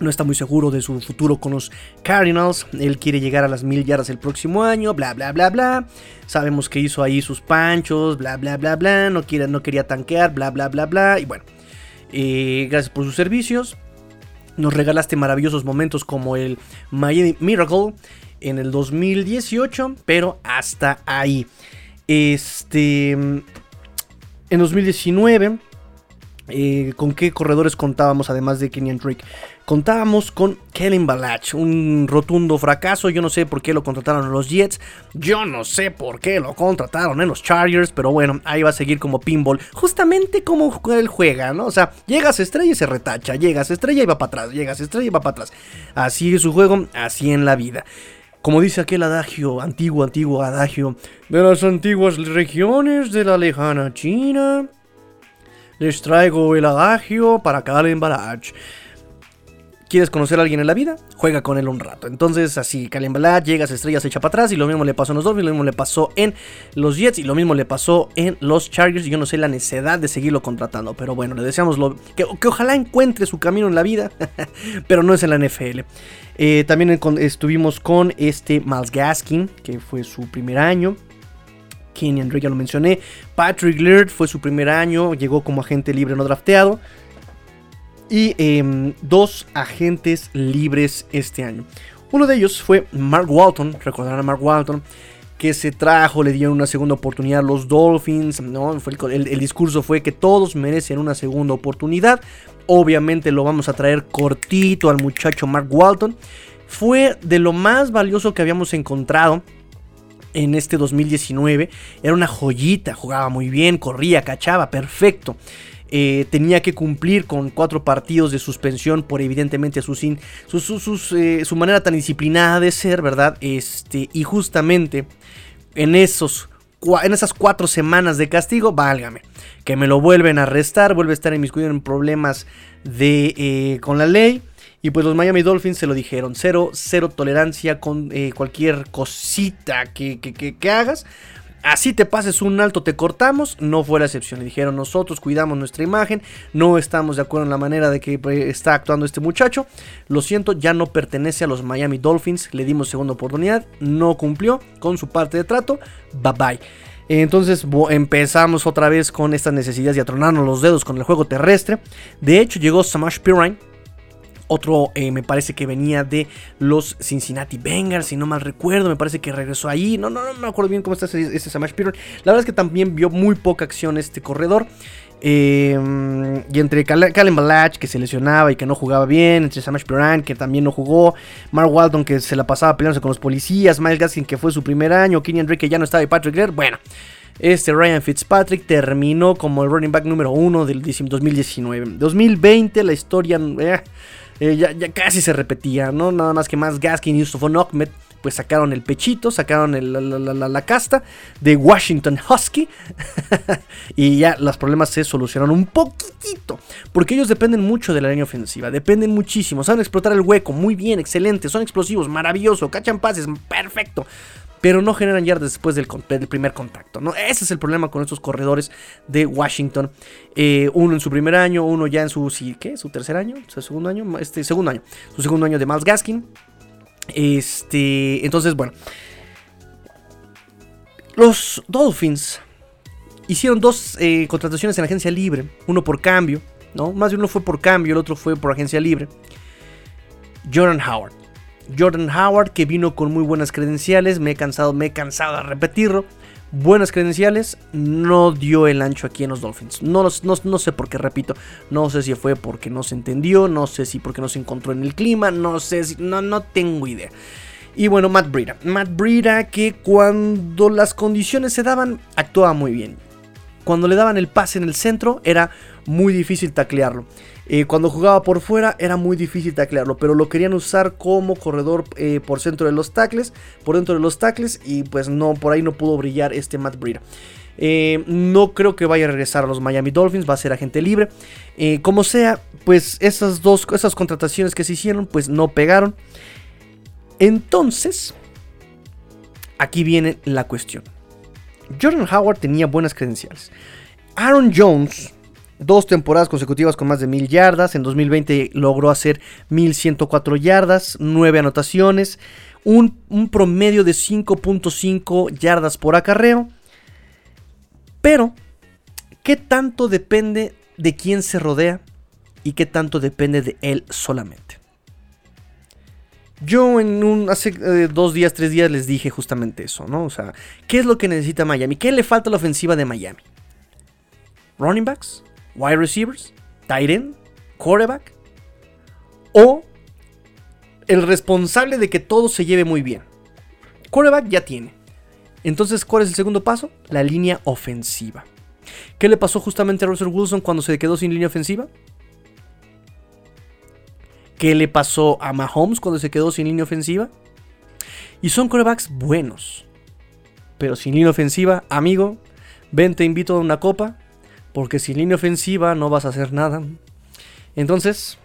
No está muy seguro de su futuro con los Cardinals. Él quiere llegar a las mil yardas el próximo año. Bla, bla, bla, bla. Sabemos que hizo ahí sus panchos. Bla, bla, bla, bla. No, quiere, no quería tanquear. Bla, bla, bla, bla. Y bueno. Eh, gracias por sus servicios. Nos regalaste maravillosos momentos como el Miami Miracle en el 2018. Pero hasta ahí. Este. En 2019 eh, ¿Con qué corredores contábamos además de Kenyan Drake? Contábamos con Kellen Balach, un rotundo fracaso. Yo no sé por qué lo contrataron en los Jets. Yo no sé por qué lo contrataron en los Chargers. Pero bueno, ahí va a seguir como pinball. Justamente como él juega, ¿no? O sea, llegas estrella y se retacha. Llegas estrella y va para atrás. Llegas estrella y va para atrás. Así es su juego, así en la vida. Como dice aquel adagio, antiguo, antiguo adagio, de las antiguas regiones de la lejana China les traigo el adagio para Kalen Balach. ¿Quieres conocer a alguien en la vida? Juega con él un rato. Entonces, así, Kalen Balach llega, se estrella, se echa para atrás. Y lo mismo le pasó en los Dolphins, lo mismo le pasó en los Jets. Y lo mismo le pasó en los Chargers. Y yo no sé la necesidad de seguirlo contratando. Pero bueno, le deseamos lo, que, ojalá encuentre su camino en la vida. <laughs> pero no es en la NFL. Eh, también estuvimos con este Miles Gaskin, que fue su primer año. Kenny Drake ya lo mencioné. Patrick Laird fue su primer año, llegó como agente libre no drafteado. Y em, dos agentes libres este año. Uno de ellos fue Mark Walton, recordarán a Mark Walton, que se trajo, le dieron una segunda oportunidad a los Dolphins. ¿no? el, discurso fue que todos merecen una segunda oportunidad. Obviamente lo vamos a traer cortito al muchacho Mark Walton. Fue de lo más valioso que habíamos encontrado en este 2019. Era una joyita, jugaba muy bien, corría, cachaba, perfecto. Eh, tenía que cumplir con cuatro partidos de suspensión por evidentemente su, eh, su manera tan disciplinada de ser, ¿verdad? Este, y justamente en, esos, en esas cuatro semanas de castigo, válgame, que me lo vuelven a arrestar, vuelve a estar inmiscuido en problemas de, eh, con la ley. Y pues los Miami Dolphins se lo dijeron, cero, cero tolerancia con eh, cualquier cosita que, que, hagas. Así te pases un alto, te cortamos. No fue la excepción. Le dijeron, nosotros cuidamos nuestra imagen. No estamos de acuerdo en la manera de que pues, está actuando este muchacho. Lo siento, ya no pertenece a los Miami Dolphins. Le dimos segunda oportunidad. No cumplió con su parte de trato. Bye bye. Entonces empezamos otra vez con estas necesidades de atronarnos los dedos con el juego terrestre. De hecho, llegó Samash Pirine otro eh, me parece que venía de los Cincinnati Bengals, si no mal recuerdo, me parece que regresó ahí. No, no, no me acuerdo bien cómo está ese, Samash Piron. La verdad es que también vio muy poca acción este corredor. Em, y entre Calen Balach, que se lesionaba y que no jugaba bien, entre Samash Piran, que también no jugó, Mark Walton, que se la pasaba peleándose con los policías, Miles Gaskin, que fue su primer año, Kenny Drake, que ya no estaba, y Patrick Laird, bueno. Este Ryan Fitzpatrick terminó como el running back número uno del 2019. 2020 la historia eh, eh, ya, casi se repetía, ¿no? Nada más que más Gaskin y Yusuf Ahmed pues sacaron el pechito, sacaron la, casta de Washington Husky <laughs> y ya los problemas se solucionaron un poquitito, porque ellos dependen mucho de la línea ofensiva, dependen muchísimo, saben explotar el hueco, muy bien, excelente, son explosivos, maravilloso, cachan pases, perfecto. Pero no generan yardas después del, primer contacto. ¿no? Ese es el problema con estos corredores de Washington. Eh, uno en su primer año, uno ya en su. ¿Su tercer año? ¿Su segundo año? Este, segundo año. Su segundo año de Miles Gaskin. Este, entonces, bueno. Los Dolphins hicieron dos eh, contrataciones en agencia libre. Uno por cambio, ¿no? Más de uno fue por cambio, el otro fue por agencia libre. Jordan Howard. Jordan Howard que vino con muy buenas credenciales. Me he cansado, me he cansado de repetirlo. Buenas credenciales, no dio el ancho aquí en los Dolphins. No, no, no, sé por qué, repito. No sé si fue porque no se entendió, no sé si porque no se encontró en el clima, no sé si. No, no tengo idea. Y bueno, Matt Breida. Matt Breida que cuando las condiciones se daban, actuaba muy bien. Cuando le daban el pase en el centro, era muy difícil taclearlo. Eh, cuando jugaba por fuera era muy difícil taclearlo, pero lo querían usar como corredor eh, por centro de los tackles, por dentro de los tackles, y pues no, por ahí no pudo brillar este Matt Breida. Eh, no creo que vaya a regresar a los Miami Dolphins, va a ser agente libre. como sea, pues esas dos esas contrataciones que se hicieron, pues no pegaron. Entonces, aquí viene la cuestión. Jordan Howard tenía buenas credenciales. Aaron Jones dos temporadas consecutivas con más de mil yardas. En 2020 logró hacer 1104 yardas, 9 anotaciones, un, promedio de 5.5 yardas por acarreo. Pero, ¿qué tanto depende de quién se rodea y qué tanto depende de él solamente? Yo en un, hace eh, dos días, tres días les dije justamente eso, ¿no? O sea, ¿qué es lo que necesita Miami? ¿Qué le falta a la ofensiva de Miami? ¿Running backs? Wide receivers, tight end, quarterback o el responsable de que todo se lleve muy bien. Quarterback ya tiene. Entonces, ¿cuál es el segundo paso? La línea ofensiva. ¿Qué le pasó justamente a Russell Wilson cuando se quedó sin línea ofensiva? ¿Qué le pasó a Mahomes cuando se quedó sin línea ofensiva? Y son quarterbacks buenos. Pero sin línea ofensiva, amigo, ven, te invito a una copa porque sin línea ofensiva no vas a hacer nada. Entonces,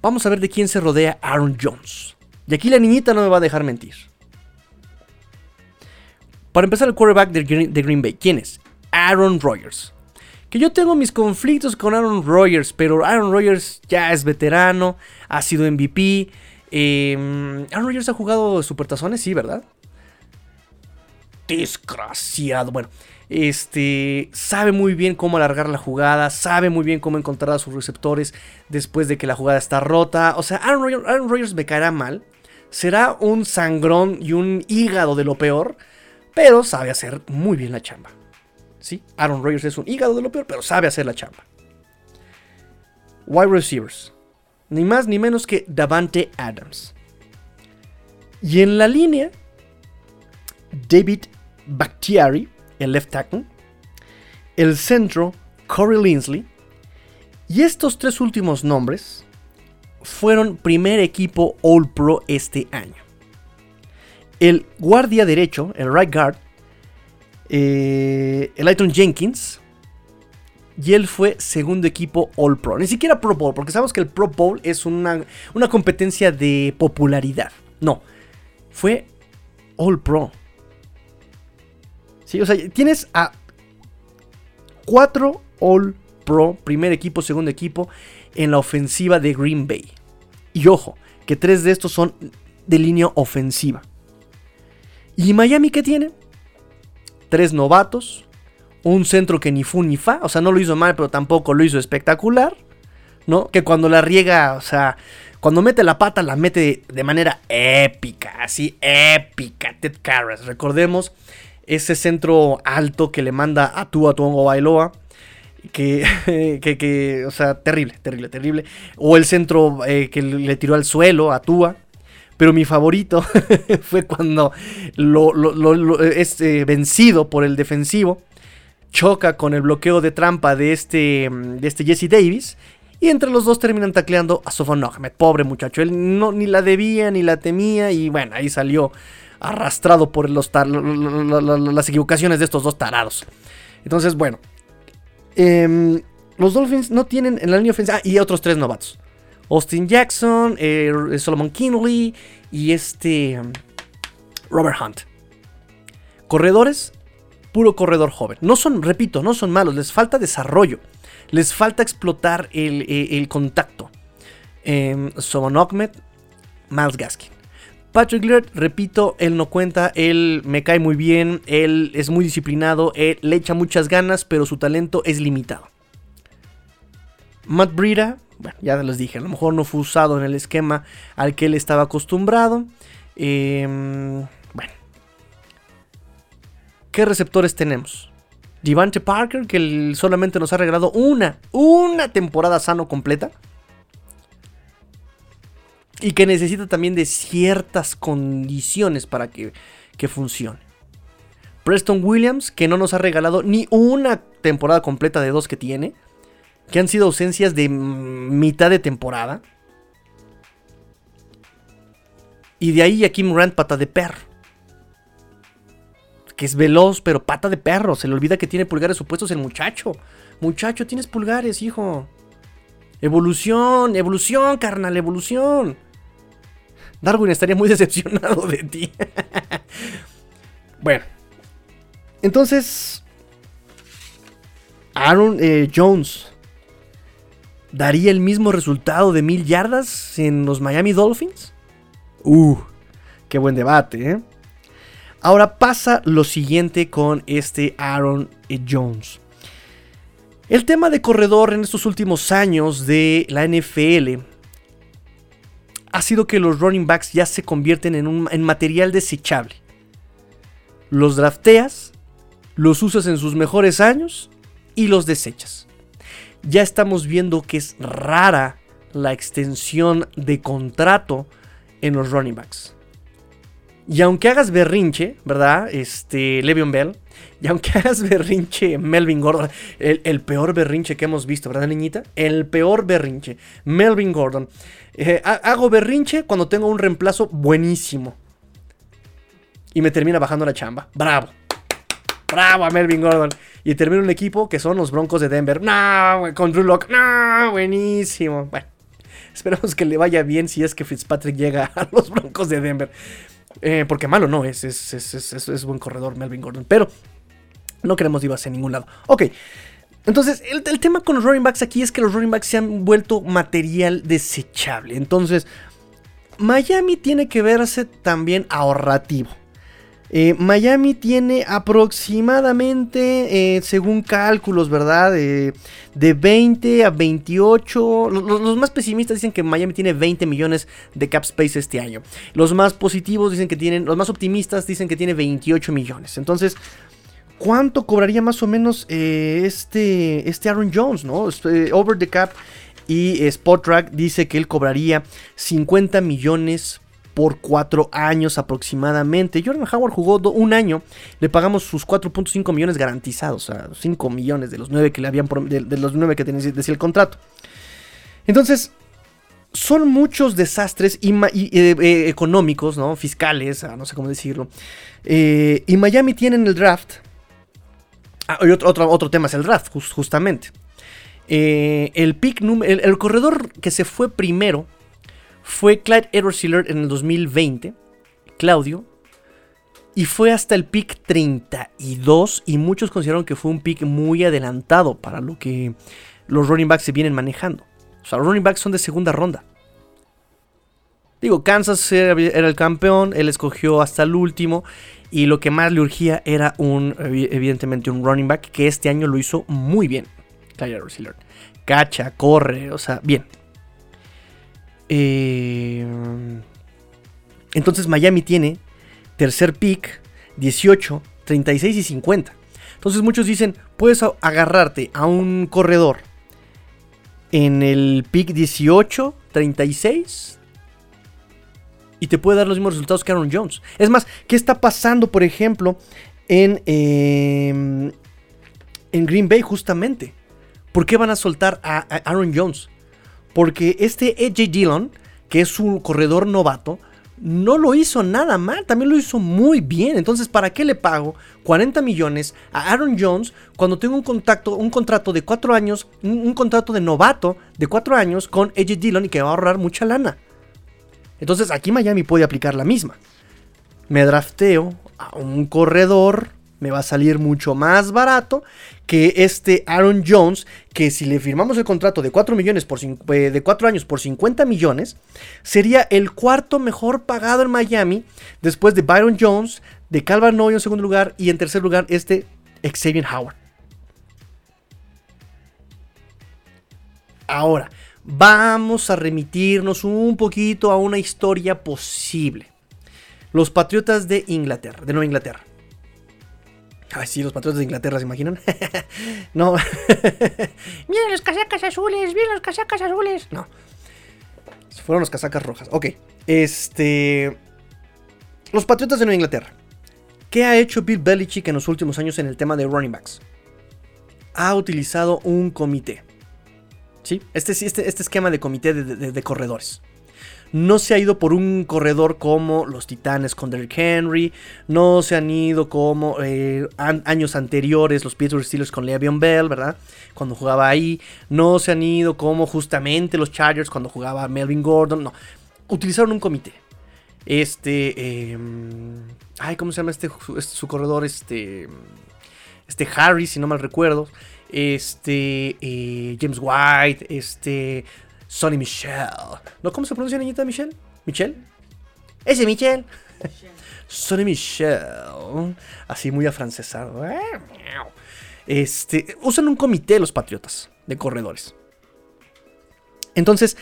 vamos a ver de quién se rodea Aaron Jones. Y aquí la niñita no me va a dejar mentir. Para empezar, el quarterback de Green, Bay. ¿Quién es? Aaron Rodgers. Que yo tengo mis conflictos con Aaron Rodgers, pero Aaron Rodgers ya es veterano, ha sido MVP. Em, Aaron Rodgers ha jugado supertazones, sí, ¿verdad? Desgraciado. Bueno, este, sabe muy bien cómo alargar la jugada, sabe muy bien cómo encontrar a sus receptores después de que la jugada está rota. O sea, Aaron Rodgers, me caerá mal. Será un sangrón y un hígado de lo peor, pero sabe hacer muy bien la chamba. ¿Sí? Aaron Rodgers es un hígado de lo peor, pero sabe hacer la chamba. Wide receivers. Ni más ni menos que Davante Adams. Y en la línea, David Bakhtiari el left tackle, el centro, Corey Linsley, y estos tres últimos nombres fueron primer equipo All Pro este año. El guardia derecho, el right guard, eh, el Elton Jenkins, y él fue segundo equipo All Pro. Ni siquiera Pro Bowl, porque sabemos que el Pro Bowl es una, una competencia de popularidad. No, fue All Pro. O sea, tienes a cuatro All Pro, primer equipo, segundo equipo, en la ofensiva de Green Bay. Y ojo, que tres de estos son de línea ofensiva. ¿Y Miami qué tiene? Tres novatos, un centro que ni fu ni fa, o sea, no lo hizo mal, pero tampoco lo hizo espectacular, ¿no? Que cuando la riega, o sea, cuando mete la pata, la mete de manera épica, así épica. Ted Karras, recordemos ese centro alto que le manda a Tua Tongo Bailoa. Que, <laughs> que, que, o sea, terrible, terrible, terrible. O el centro eh, que le tiró al suelo a Tua. Pero mi favorito <laughs> fue cuando lo, es eh, vencido por el defensivo, choca con el bloqueo de trampa de este, de este Jesse Davis. Y entre los dos terminan tacleando a Sofon Ahmed. Pobre muchacho, él no, ni la debía ni la temía. Y bueno, ahí salió arrastrado por los las equivocaciones de estos dos tarados. Entonces, bueno. Em, los Dolphins no tienen en la línea ofensiva. Ah, y otros tres novatos. Austin Jackson, eh, Solomon Kinley y este um, Robert Hunt. Corredores, puro corredor joven. No son, repito, no son malos, les falta desarrollo. Les falta explotar el, eh, contacto. Eh, Ahmed, Miles Gaskin. Patrick Laird, repito, él no cuenta, él me cae muy bien, él es muy disciplinado, él le echa muchas ganas, pero su talento es limitado. Matt Breida, bueno, ya les dije, a lo mejor no fue usado en el esquema al que él estaba acostumbrado. Em, bueno. ¿Qué receptores tenemos? Devante Parker, que solamente nos ha regalado una, una temporada sano completa. Y que necesita también de ciertas condiciones para que, que funcione. Preston Williams, que no nos ha regalado ni una temporada completa de dos que tiene que han sido ausencias de mitad de temporada. Y de ahí a Kim pata de perro. Que es veloz, pero pata de perro. Se le olvida que tiene pulgares opuestos el muchacho. Muchacho, tienes pulgares, hijo. Evolución, evolución, carnal, evolución. Darwin estaría muy <laughs> decepcionado de ti. bueno. Entonces. Aaron eh, Jones daría el mismo resultado de mil yardas en los Miami Dolphins? Uh, qué buen debate, ¿eh? Ahora pasa lo siguiente con este Aaron Jones. El tema de corredor en estos últimos años de la NFL ha sido que los running backs ya se convierten en, un, material desechable. Los drafteas, los usas en sus mejores años y los desechas ya estamos viendo que es rara la extensión de contrato en los running backs. Y aunque hagas berrinche, ¿verdad? Este, Le'Veon Bell. Y aunque <laughs> hagas berrinche, Melvin Gordon. El, peor berrinche que hemos visto, ¿verdad, niñita? El peor berrinche. Melvin Gordon. Eh, hago berrinche cuando tengo un reemplazo buenísimo. Y me termina bajando la chamba. Bravo. Bravo a Melvin Gordon. Y termina un equipo que son los Broncos de Denver. No, con Drew Locke. No, buenísimo. Bueno, <laughs> esperamos que le vaya bien si es que Fitzpatrick llega a los Broncos de Denver. Eh, porque malo no es es, es, buen corredor Melvin Gordon. Pero no queremos ir a ningún lado. Ok. Entonces, el, el, tema con los running backs aquí es que los running backs se han vuelto material desechable. Entonces, Miami tiene que verse también ahorrativo. Eh, Miami tiene aproximadamente, eh, según cálculos, ¿verdad? de 20 a 28. Los, más pesimistas dicen que Miami tiene 20 millones de cap space este año. Los más positivos dicen que tienen, los más optimistas dicen que tiene 28 millones. Entonces, ¿cuánto cobraría más o menos eh, este, este Aaron Jones, ¿no? over the cap. Y Spot Track dice que él cobraría 50 millones por cuatro años aproximadamente. Jordan Howard jugó un año, le pagamos sus 4.5 millones garantizados, o sea, 5 millones de los 9 que le habían de, los 9 que tenía, decía el contrato. Entonces, son muchos desastres eh, eh, económicos. Fiscales, ah, no sé cómo decirlo. Eh, y Miami tiene en el draft. Ah, y otro, otro, tema es el draft, justamente. el pick el corredor que se fue primero fue Clyde Edwards en el 2020, Claudio, y fue hasta el pick 32 y muchos consideraron que fue un pick muy adelantado para lo que los running backs se vienen manejando. O sea, los running backs son de segunda ronda. Digo, Kansas era, el campeón, él escogió hasta el último y lo que más le urgía era un, evidentemente, un running back que este año lo hizo muy bien. Clyde Edwards Cacha, corre, o sea, bien. Eh, entonces Miami tiene tercer pick, 18, 36 y 50. Entonces muchos dicen, puedes agarrarte a un corredor en el pick 18, 36 y te puede dar los mismos resultados que Aaron Jones. Es más, ¿qué está pasando, por ejemplo, en, em, en Green Bay justamente? ¿Por qué van a soltar a, Aaron Jones? Porque este AJ Dillon, que es un corredor novato, no lo hizo nada mal, también lo hizo muy bien. Entonces, ¿para qué le pago 40 millones a Aaron Jones cuando tengo un, contacto, un contrato de 4 años, un, contrato de novato de 4 años con AJ Dillon y que va a ahorrar mucha lana? Entonces, aquí Miami puede aplicar la misma. Me drafteo a un corredor me va a salir mucho más barato que este Aaron Jones, que si le firmamos el contrato de 4, millones por, eh, de 4 años por 50 millones, sería el cuarto mejor pagado en Miami, después de Byron Jones, de Calvin Noy en segundo lugar y en tercer lugar este Xavier Howard. Ahora, vamos a remitirnos un poquito a una historia posible. Los Patriotas de Inglaterra, de Nueva Inglaterra. Ay, sí, los patriotas de Inglaterra, ¿se imaginan? <laughs> no. <laughs> miren los casacas azules, miren los casacas azules. No. Fueron los casacas rojas. Ok. Este. Los patriotas de Nueva Inglaterra. ¿Qué ha hecho Bill Belichick en los últimos años en el tema de running backs? Ha utilizado un comité. ¿Sí? Este, este, este esquema de comité de corredores no se ha ido por un corredor como los Titanes con Derrick Henry, no se han ido como eh, años anteriores los Pittsburgh Steelers con Le'Veon Bell, ¿verdad? Cuando jugaba ahí, no se han ido como justamente los Chargers cuando jugaba Melvin Gordon, no, utilizaron un comité. Este, em, ay, ¿cómo se llama este, su corredor? Este, este Harry, si no mal recuerdo. Este, eh, James White, este, Sonny Michelle. ¿No? ¿Cómo se pronuncia niñita Michelle? ¿Michelle? Ese Michelle. <laughs> Sonny Michelle. Así muy afrancesado. Este, usan un comité los patriotas de corredores. Entonces,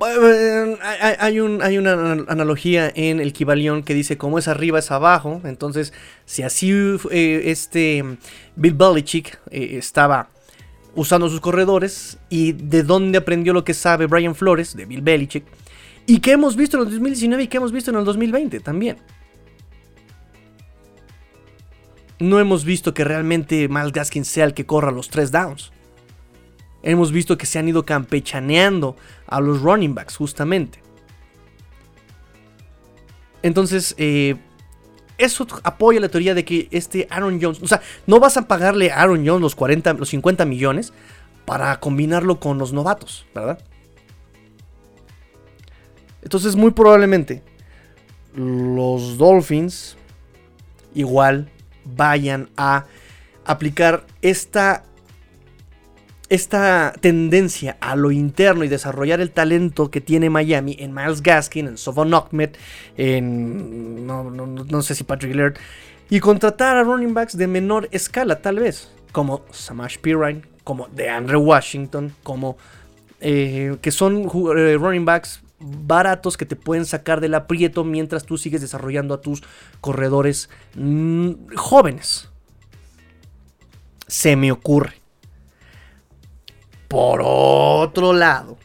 hay, un, hay, una analogía en el Kibalión que dice como es arriba es abajo. Entonces, si así eh, este Bill Belichick eh, estaba usando sus corredores y de dónde aprendió lo que sabe Brian Flores de Bill Belichick y que hemos visto en el 2019 y que hemos visto en el 2020 también. No hemos visto que realmente Miles Gaskin sea el que corra los tres downs. Hemos visto que se han ido campechaneando a los running backs justamente. Entonces, eh, eso apoya la teoría de que este Aaron Jones, o sea, no vas a pagarle a Aaron Jones los 40, los 50 millones para combinarlo con los novatos, ¿verdad? Entonces, muy probablemente los Dolphins igual vayan a aplicar esta esta tendencia a lo interno y desarrollar el talento que tiene Miami en Miles Gaskin, en Sofon Ahmed, en no, sé si Patrick Laird, y contratar a running backs de menor escala, tal vez, como Samash Pirine, como DeAndre Washington, como eh, que son eh, running backs baratos que te pueden sacar del aprieto mientras tú sigues desarrollando a tus corredores mm, jóvenes. Se me ocurre. Por otro lado,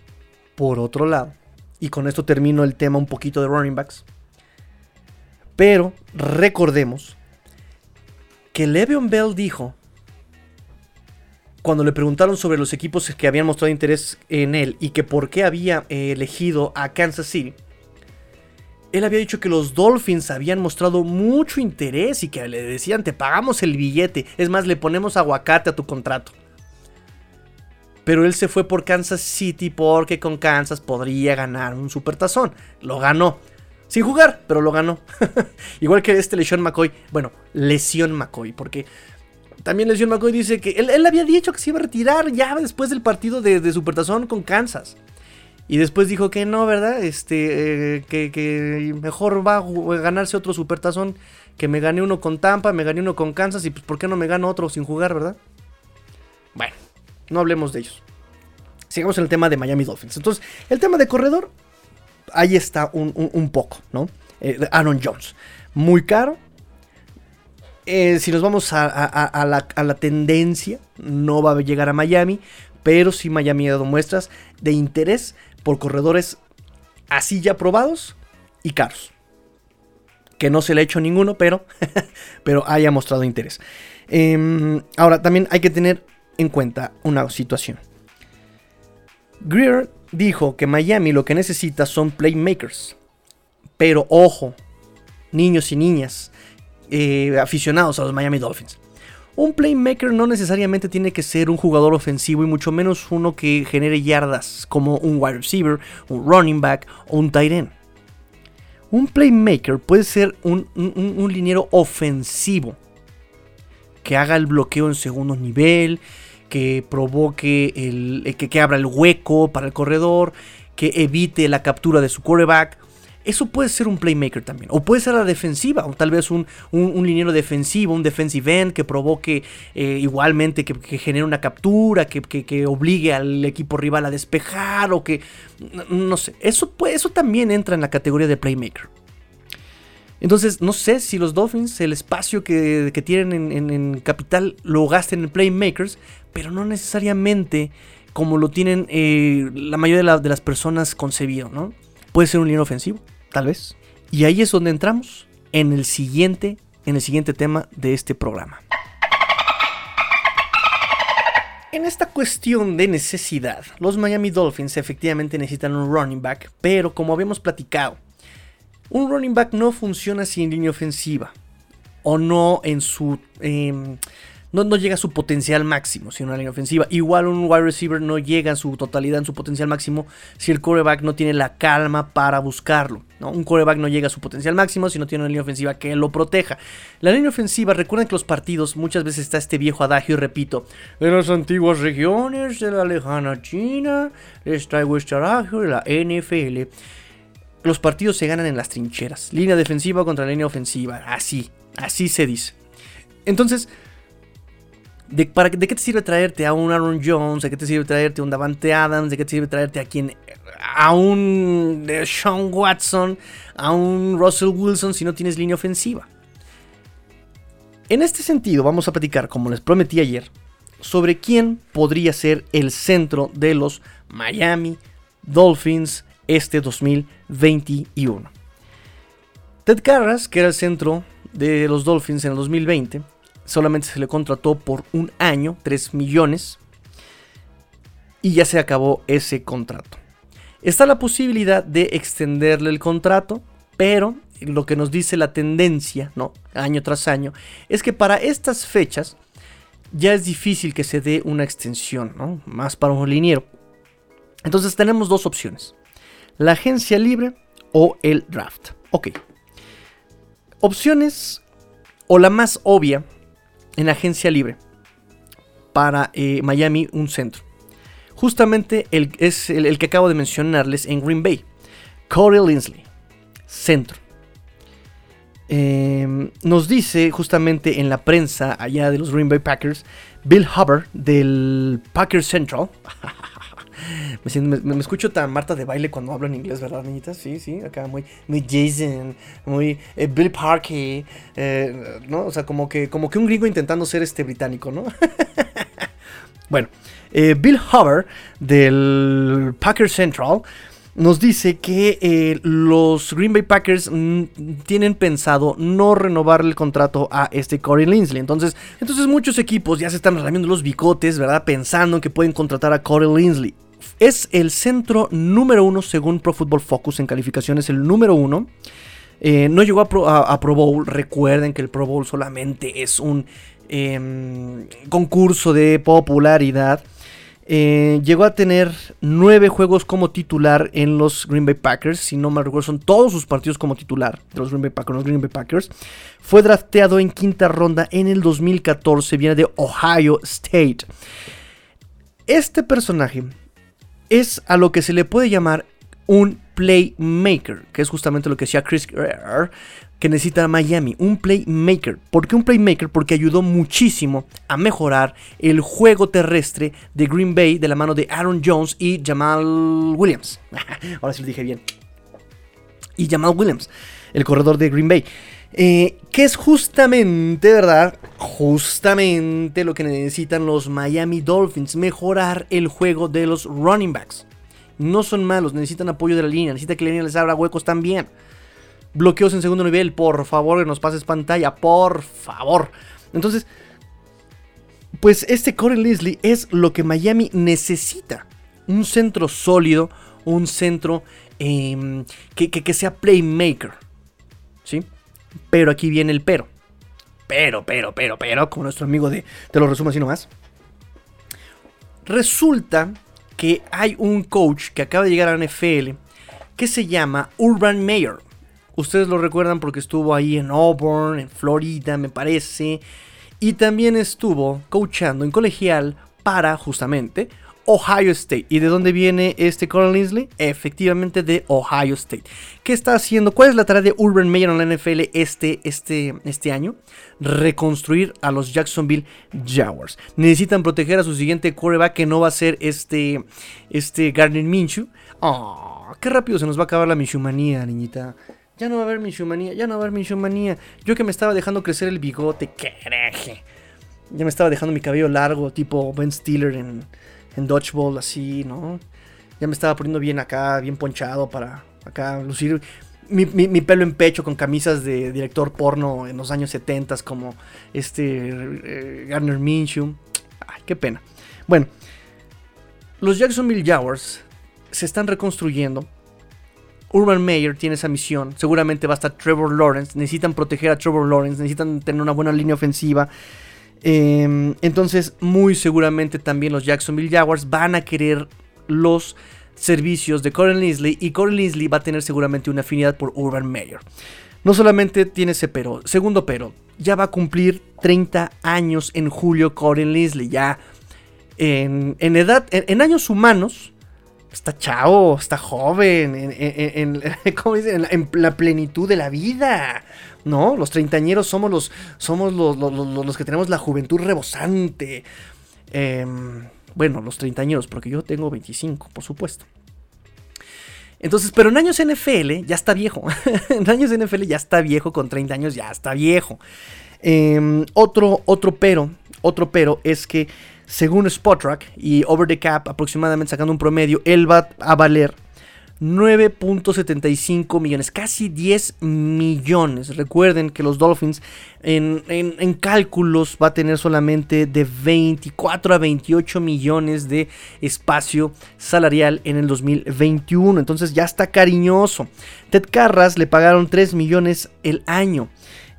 por otro lado, y con esto termino el tema un poquito de running backs. Pero recordemos que Le'Veon Bell dijo, cuando le preguntaron sobre los equipos que habían mostrado interés en él y que por qué había eh, elegido a Kansas City, él había dicho que los Dolphins habían mostrado mucho interés y que le decían, te pagamos el billete, es más, le ponemos aguacate a tu contrato. Pero él se fue por Kansas City porque con Kansas podría ganar un supertazón. Lo ganó. Sin jugar, pero lo ganó. <laughs> Igual que este Lesión McCoy. Bueno, Lesión McCoy. Porque también Lesión McCoy dice que él, había dicho que se iba a retirar ya después del partido de, supertazón con Kansas. Y después dijo que no, ¿verdad? Este, eh, que, que, mejor va a ganarse otro supertazón. Que me gané uno con Tampa, me gané uno con Kansas. Y pues, ¿por qué no me gano otro sin jugar, verdad? Bueno. No hablemos de ellos. Sigamos en el tema de Miami Dolphins. Entonces, el tema de corredor, ahí está un, poco, ¿no? Eh, Aaron Jones. Muy caro. Eh, si nos vamos a, la, tendencia, no va a llegar a Miami. Pero sí Miami ha dado muestras de interés por corredores así ya probados y caros. Que no se le ha hecho ninguno, pero, <laughs> pero haya mostrado interés. Em, ahora, también hay que tener en cuenta una situación. Greer dijo que Miami lo que necesita son playmakers. Pero ojo, niños y niñas eh, aficionados a los Miami Dolphins. Un playmaker no necesariamente tiene que ser un jugador ofensivo y mucho menos uno que genere yardas como un wide receiver, un running back o un tight end. Un playmaker puede ser un, un, liniero ofensivo que haga el bloqueo en segundo nivel, que provoque el que, que abra el hueco para el corredor, que evite la captura de su quarterback eso puede ser un playmaker también. O puede ser la defensiva. O tal vez un, un, liniero defensivo, un defensive end que provoque eh, igualmente, que, genere una captura, que, obligue al equipo rival a despejar. O que. No sé. Eso, eso también entra en la categoría de playmaker. Entonces, no sé si los Dolphins, el espacio que, tienen en, capital, lo gasten en playmakers, pero no necesariamente como lo tienen eh, la mayoría de, las personas concebido, ¿no? Puede ser un liniero ofensivo tal vez. Y ahí es donde entramos en el siguiente, en el siguiente tema de este programa. En esta cuestión de necesidad, los Miami Dolphins efectivamente necesitan un running back, pero como habíamos platicado, un running back no funciona sin línea ofensiva o no en su em, no, llega a su potencial máximo si una línea ofensiva. Igual un wide receiver no llega a su totalidad, en su potencial máximo, si el quarterback no tiene la calma para buscarlo. ¿no? Un quarterback no llega a su potencial máximo si no tiene una línea ofensiva que lo proteja. La línea ofensiva, recuerden que los partidos muchas veces está este viejo adagio, y repito, de las antiguas regiones de la lejana China, les traigo este adagio de la NFL. Los partidos se ganan en las trincheras. Línea defensiva contra línea ofensiva. Así, así se dice. Entonces, ¿De, para, ¿De qué te sirve traerte a un Aaron Jones? ¿De qué te sirve traerte a un Davante Adams? ¿De qué te sirve traerte a quien a un Sean Watson, a un Russell Wilson si no tienes línea ofensiva? En este sentido, vamos a platicar, como les prometí ayer, sobre quién podría ser el centro de los Miami Dolphins este 2021. Ted Carras, que era el centro de los Dolphins en el 2020, solamente se le contrató por un año, 3 millones, y ya se acabó ese contrato. Está la posibilidad de extenderle el contrato, pero lo que nos dice la tendencia, ¿no? Año tras año, es que para estas fechas ya es difícil que se dé una extensión, ¿no? Más para un liniero. Entonces tenemos dos opciones. La agencia libre o el draft. Ok. Opciones o la más obvia en agencia libre para eh, Miami un centro. Justamente el, es el, que acabo de mencionarles en Green Bay. Corey Linsley, centro. Em, nos dice justamente en la prensa allá de los Green Bay Packers, Bill Hubbard del Packers Central. <laughs> Me, escucho tan Marta de baile cuando hablo en inglés, ¿verdad, niñitas? Sí, sí, acá muy, muy Jason, muy eh, Bill Parkey, eh, ¿no? O sea, como que, como que un gringo intentando ser este británico, ¿no? <laughs> bueno, eh, Bill Hubbard del Packers Central nos dice que los Green Bay Packers mm, tienen pensado no renovar el contrato a este Corey Linsley. Entonces, entonces muchos equipos ya se están ramiendo los bicotes, ¿verdad? Pensando que pueden contratar a Corey Linsley es el centro número uno según Pro Football Focus en calificaciones, el número uno. Eh, no llegó a Pro, Bowl. Recuerden que el Pro Bowl solamente es un em, concurso de popularidad. Eh, llegó a tener nueve juegos como titular en los Green Bay Packers. Si no me recuerdo, son todos sus partidos como titular de los Green Bay Packers. Los Green Bay Packers. Fue drafteado en quinta ronda en el 2014. Viene de Ohio State. Este personaje es a lo que se le puede llamar un playmaker, que es justamente lo que decía Chris que necesita Miami, un playmaker. ¿Por qué un playmaker? Porque ayudó muchísimo a mejorar el juego terrestre de Green Bay de la mano de Aaron Jones y Jamal Williams. <laughs> Ahora sí lo dije bien. Y Jamal Williams, el corredor de Green Bay. Eh, que es justamente, ¿verdad? Justamente lo que necesitan los Miami Dolphins, mejorar el juego de los running backs. No son malos, necesitan apoyo de la línea, necesitan que la línea les abra huecos también. bloqueos en segundo nivel, por favor, que nos pases pantalla, por favor. Entonces, pues este Corey Leslie es lo que Miami necesita. Un centro sólido, un centro em, que sea playmaker. Pero aquí viene el pero. Pero, pero, pero, pero, como nuestro amigo de, te lo resumo así nomás. Resulta que hay un coach que acaba de llegar a la NFL que se llama Urban Meyer. Ustedes lo recuerdan porque estuvo ahí en Auburn, en Florida, me parece. Y también estuvo coachando en colegial para justamente Ohio State. ¿Y de dónde viene este Colin Linsley? Efectivamente de Ohio State. ¿Qué está haciendo? ¿Cuál es la tarea de Urban Meyer en la NFL este, este, este año? Reconstruir a los Jacksonville Jaguars. Necesitan proteger a su siguiente quarterback que no va a ser este, este Gardner Minshew. Oh, qué rápido se nos va a acabar la Minshew-manía, niñita. Ya no va a haber Minshew-manía, ya no va a haber Minshew-manía. Yo que me estaba dejando crecer el bigote, qué Ya me estaba dejando mi cabello largo, tipo Ben Stiller en en dodgeball así, ¿no? Ya me estaba poniendo bien acá, bien ponchado para acá lucir mi, pelo en pecho con camisas de director porno en los años 70 como este eh, Garner Minshew. Ay, qué pena. Bueno, los Jacksonville Jaguars se están reconstruyendo. Urban Meyer tiene esa misión. Seguramente va a estar Trevor Lawrence. Necesitan proteger a Trevor Lawrence. Necesitan tener una buena línea ofensiva. Em, entonces, muy seguramente también los Jacksonville Jaguars van a querer los servicios de Corey Linsley y Corey Linsley va a tener seguramente una afinidad por Urban Meyer. No solamente tiene ese pero, segundo pero, ya va a cumplir 30 años en julio Corey Linsley, ya en, edad, en, años humanos, está chao, está joven, en, <laughs> en, la plenitud de la vida. ¿No? Los treintañeros somos los, somos los, que tenemos la juventud rebosante. Em, bueno, los treintañeros, porque yo tengo 25, por supuesto. Entonces, pero en años NFL ya está viejo. <laughs> en años NFL ya está viejo, con 30 años ya está viejo. Em, otro, otro pero, otro pero es que según Spotrack y Over the Cap, aproximadamente sacando un promedio, él va a valer 9.75 millones, casi 10 millones. Recuerden que los Dolphins en, cálculos va a tener solamente de 24 a 28 millones de espacio salarial en el 2021. Entonces ya está cariñoso. Ted Carras le pagaron 3 millones el año.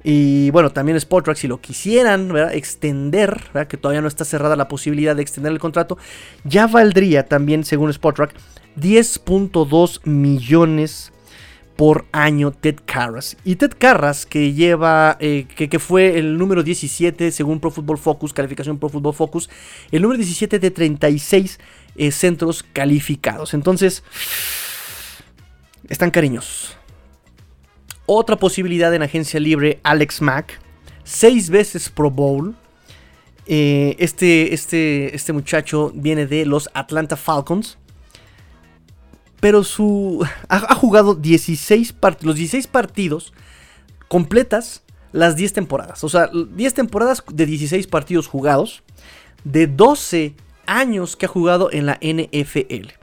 Y bueno, también Spotrack, si lo quisieran extender, que todavía no está cerrada la posibilidad de extender el contrato, ya valdría también, según Spotrack, 10.2 millones por año Ted Carras. Y Ted Carras, que lleva, eh, que, fue el número 17 según Pro Football Focus, calificación Pro Football Focus, el número 17 de 36 eh, centros calificados. Entonces, están cariñosos. Otra posibilidad en agencia libre, Alex Mack, seis veces Pro Bowl. Eh, este, este, este muchacho viene de los Atlanta Falcons pero su ha, jugado 16 los 16 partidos completas las 10 temporadas. O sea, 10 temporadas de 16 partidos jugados, de 12 años que ha jugado en la NFL.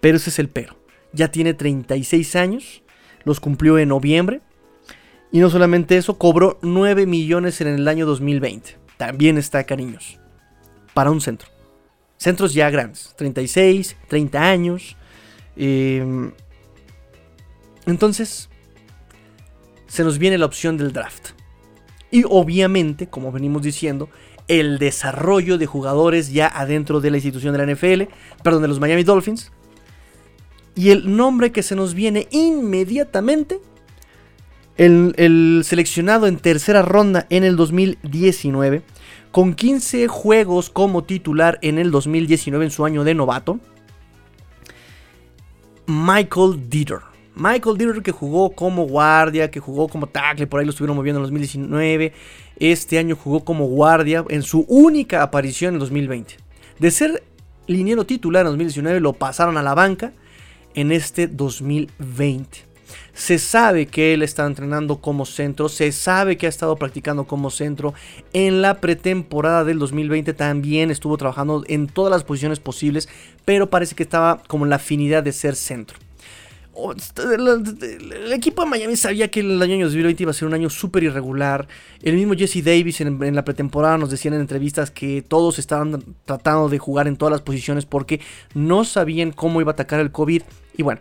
Pero ese es el pero. Ya tiene 36 años, los cumplió en noviembre. Y no solamente eso, cobró 9 millones en el año 2020. También está cariños. Para un centro. Centros ya grandes. 36, 30 años. Entonces, se nos viene la opción del draft. Y obviamente, como venimos diciendo, el desarrollo de jugadores ya adentro de la institución de la NFL, perdón, de los Miami Dolphins. Y el nombre que se nos viene inmediatamente, el seleccionado en tercera ronda en el 2019, con 15 juegos como titular en el 2019 en su año de novato Michael Dieter. Michael Dieter que jugó como guardia, que jugó como tackle, por ahí lo estuvieron moviendo en 2019. Este año jugó como guardia en su única aparición en 2020. De ser liniero titular en 2019 lo pasaron a la banca en este 2020. Se sabe que él está entrenando como centro, se sabe que ha estado practicando como centro. En la pretemporada del 2020 también estuvo trabajando en todas las posiciones posibles, pero parece que estaba como en la afinidad de ser centro. el equipo de Miami sabía que el año 2020 iba a ser un año súper irregular. El mismo Jesse Davis en, la pretemporada nos decían en entrevistas que todos estaban tratando de jugar en todas las posiciones porque no sabían cómo iba a atacar el COVID. Y bueno,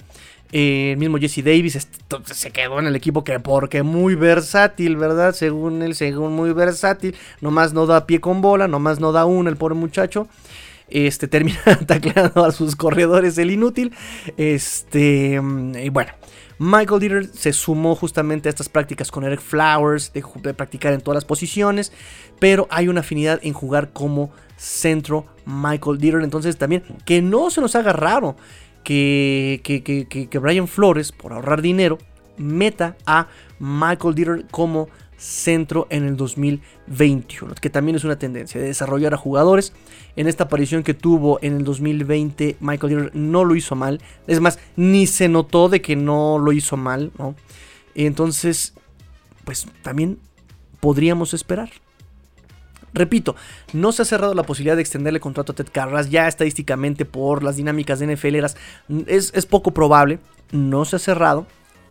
eh, el mismo Jesse Davis se quedó en el equipo que porque muy versátil, ¿verdad? Según él, según muy versátil. Nomás no da pie con bola, nomás no da una el pobre muchacho. Este <laughs> termina tacleando a sus corredores el inútil. Este, y bueno, Michael Dieter se sumó justamente a estas prácticas con Eric Flowers, de, de, practicar en todas las posiciones, pero hay una afinidad en jugar como centro Michael Dieter. Entonces también que no se nos haga raro que, que, Brian Flores, por ahorrar dinero, meta a Michael Dieter como centro en el 2021, que también es una tendencia de desarrollar a jugadores. En esta aparición que tuvo en el 2020, Michael Dieter no lo hizo mal. Es más, ni se notó de que no lo hizo mal, ¿no? Entonces, pues también podríamos esperar. Repito, no se ha cerrado la posibilidad de extenderle contrato a Ted Carras. Ya estadísticamente por las dinámicas de NFL es, poco probable. No se ha cerrado.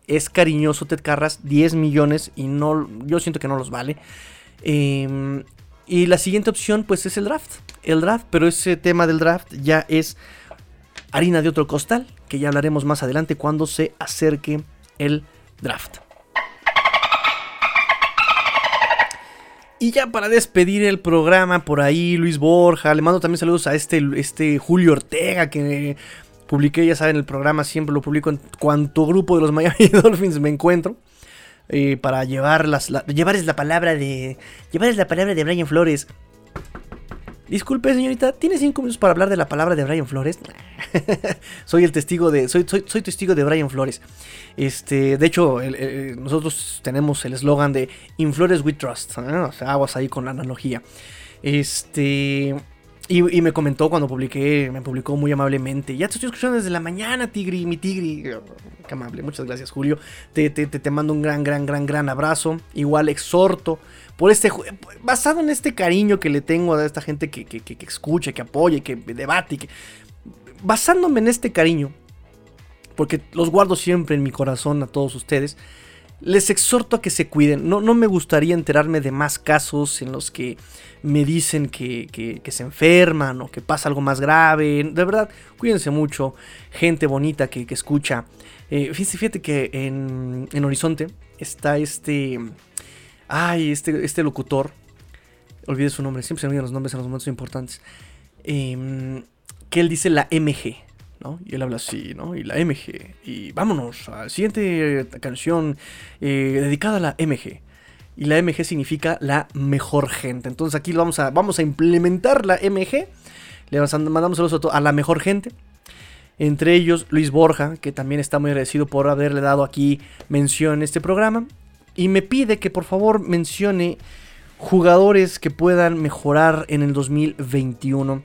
Es cariñoso Ted Carras, 10 millones y no, yo siento que no los vale. Em, y la siguiente opción pues es el draft. El draft, pero ese tema del draft ya es harina de otro costal, que ya hablaremos más adelante cuando se acerque el draft. Y ya para despedir el programa, por ahí Luis Borja, le mando también saludos a este, este Julio Ortega que publiqué, ya saben, el programa siempre lo publico en cuanto grupo de los <laughs> Miami Dolphins me encuentro. Eh, para llevarlas, llevarles la palabra de. Llevarles la palabra de Brian Flores. Disculpe, señorita, ¿tiene cinco minutos para hablar de la palabra de Brian Flores? <laughs> soy el testigo de. Soy, soy, soy, testigo de Brian Flores. Este. De hecho, nosotros tenemos el eslogan de In Flores We Trust. O sea, aguas ahí con la analogía. Este. Y, me comentó cuando publiqué, me publicó muy amablemente. Ya te estoy escuchando desde la mañana, Tigri, mi Tigri. Qué amable, muchas gracias, Julio. Te, te, te, mando un gran, gran, gran, gran abrazo. Igual exhorto por este. Basado en este cariño que le tengo a esta gente que, que, que, escucha, que apoya, que debate. Que, basándome en este cariño, porque los guardo siempre en mi corazón a todos ustedes les exhorto a que se cuiden. No, no me gustaría enterarme de más casos en los que me dicen que, se enferman o que pasa algo más grave. De verdad, cuídense mucho. Gente bonita que, escucha. Eh, fíjate, que en, Horizonte está este. Ay, este, este locutor. Olvide su nombre. Siempre se olvidan los nombres en los momentos importantes. Em, que él dice la MG. Y él habla así, ¿no? Y la MG. Y vámonos a la siguiente canción eh, dedicada a la MG. Y la MG significa la mejor gente. Entonces aquí vamos a, vamos a implementar la MG. Le mandamos saludos a, a la mejor gente. Entre ellos Luis Borja, que también está muy agradecido por haberle dado aquí mención en este programa. Y me pide que por favor mencione jugadores que puedan mejorar en el 2021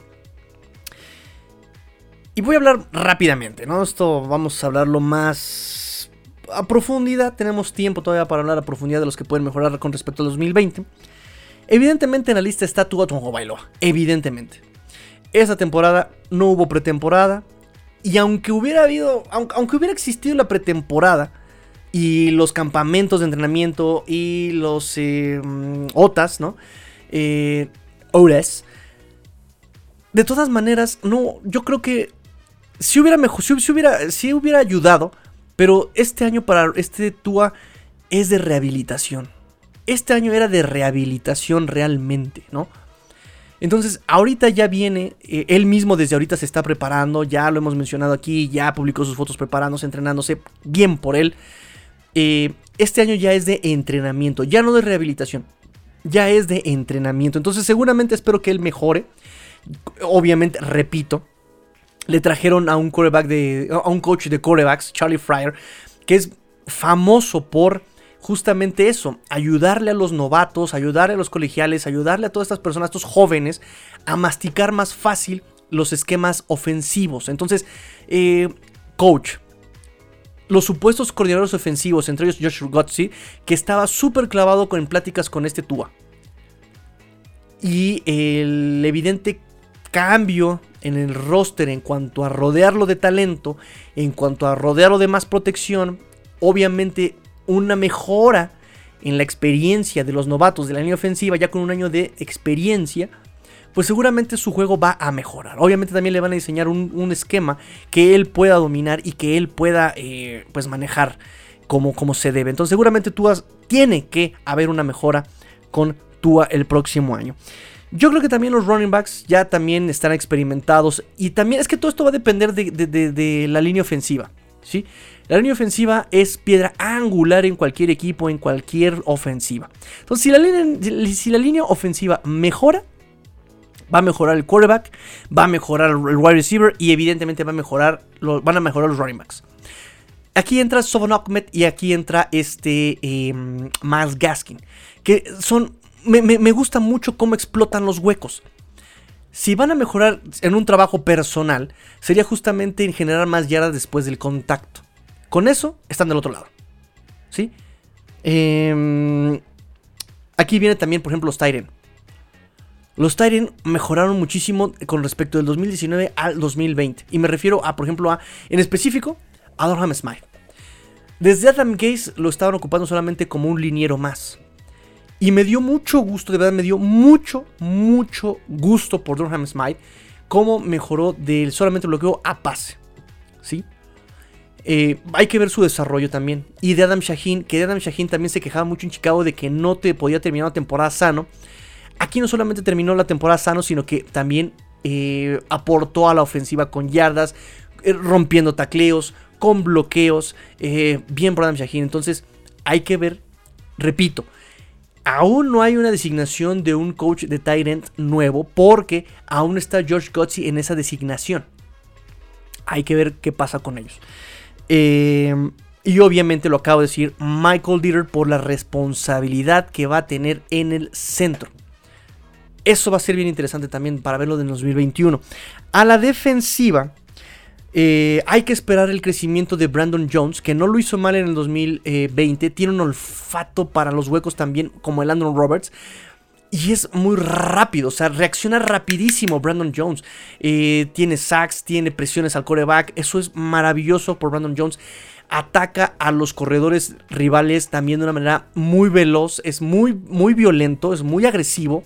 y voy a hablar rápidamente, ¿no? Esto vamos a hablarlo más a profundidad. Tenemos tiempo todavía para hablar a profundidad de los que pueden mejorar con respecto al 2020. Evidentemente en la lista está Tua Bailoa. Evidentemente. Esa temporada no hubo pretemporada. Y aunque hubiera habido. Aunque, hubiera existido la pretemporada. Y los campamentos de entrenamiento. Y los eh, mm, OTAS, ¿no? Eh. De todas maneras, no. Yo creo que si hubiera mejor, si, hubiera, si hubiera ayudado, pero este año para este Tua es de rehabilitación. Este año era de rehabilitación realmente, ¿no? Entonces, ahorita ya viene, eh, él mismo desde ahorita se está preparando, ya lo hemos mencionado aquí, ya publicó sus fotos preparándose, entrenándose, bien por él. Eh, este año ya es de entrenamiento, ya no de rehabilitación, ya es de entrenamiento. Entonces, seguramente espero que él mejore. Obviamente, repito, le trajeron a un de. a un coach de corebacks, Charlie Fryer, que es famoso por justamente eso, ayudarle a los novatos, ayudarle a los colegiales, ayudarle a todas estas personas, estos jóvenes, a masticar más fácil los esquemas ofensivos. Entonces, eh, coach, los supuestos coordinadores ofensivos, entre ellos Josh Gotzi, que estaba súper clavado con, en pláticas con este Tua. Y el evidente cambio en el roster en cuanto a rodearlo de talento, en cuanto a rodearlo de más protección, obviamente una mejora en la experiencia de los novatos de la línea ofensiva, ya con un año de experiencia, pues seguramente su juego va a mejorar. Obviamente también le van a diseñar un, esquema que él pueda dominar y que él pueda eh, pues manejar como, como, se debe. Entonces seguramente Tua tiene que haber una mejora con Tua el próximo año. Yo creo que también los running backs ya también están experimentados. Y también es que todo esto va a depender de, la línea ofensiva. ¿sí? La línea ofensiva es piedra angular en cualquier equipo, en cualquier ofensiva. Entonces, si la línea, si la línea ofensiva mejora, va a mejorar el quarterback, va a mejorar el wide receiver y evidentemente va a mejorar, van a mejorar los running backs. Aquí entra Sovon Ahmed y aquí entra este eh, Gaskin, que son me, gusta mucho cómo explotan los huecos. Si van a mejorar en un trabajo personal, sería justamente en generar más yardas después del contacto. Con eso están del otro lado. ¿Sí? Em, aquí viene también, por ejemplo, los Tyren. Los Tyren mejoraron muchísimo con respecto del 2019 al 2020. Y me refiero a, por ejemplo, a, en específico, a Dorham Smile. Desde Adam Gaze lo estaban ocupando solamente como un liniero más. Y me dio mucho gusto, de verdad me dio mucho, mucho gusto por Durham Smite. Cómo mejoró del solamente bloqueo a pase. ¿Sí? Eh, hay que ver su desarrollo también. Y de Adam Shaheen, que Adam Shaheen también se quejaba mucho en Chicago de que no te podía terminar la temporada sano. Aquí no solamente terminó la temporada sano, sino que también eh, aportó a la ofensiva con yardas, eh, rompiendo tacleos, con bloqueos. bien por Adam Shaheen. Entonces, hay que ver, repito, Aún no hay una designación de un coach de Tyrant nuevo porque aún está George Gotzi en esa designación. Hay que ver qué pasa con ellos. Em, y obviamente lo acabo de decir, Michael Dieter por la responsabilidad que va a tener en el centro. Eso va a ser bien interesante también para verlo en 2021. A la defensiva, eh, hay que esperar el crecimiento de Brandon Jones, que no lo hizo mal en el 2020. Tiene un olfato para los huecos también, como el Andrew Roberts. Y es muy rápido, o sea, reacciona rapidísimo Brandon Jones. Eh, tiene sacks, tiene presiones al coreback. Eso es maravilloso por Brandon Jones. Ataca a los corredores rivales también de una manera muy veloz. Es muy, muy violento, es muy agresivo.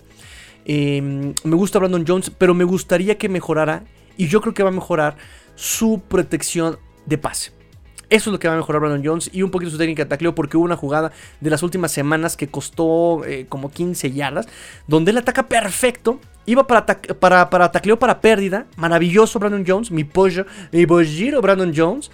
Eh, me gusta Brandon Jones, pero me gustaría que mejorara. Y yo creo que va a mejorar su protección de pase. Eso es lo que va a mejorar Brandon Jones y un poquito su técnica de tacleo porque hubo una jugada de las últimas semanas que costó eh, como 15 yardas, donde él ataca perfecto, iba para, para, para tacleo para pérdida, maravilloso Brandon Jones, mi pollo, mi pollero Brandon Jones,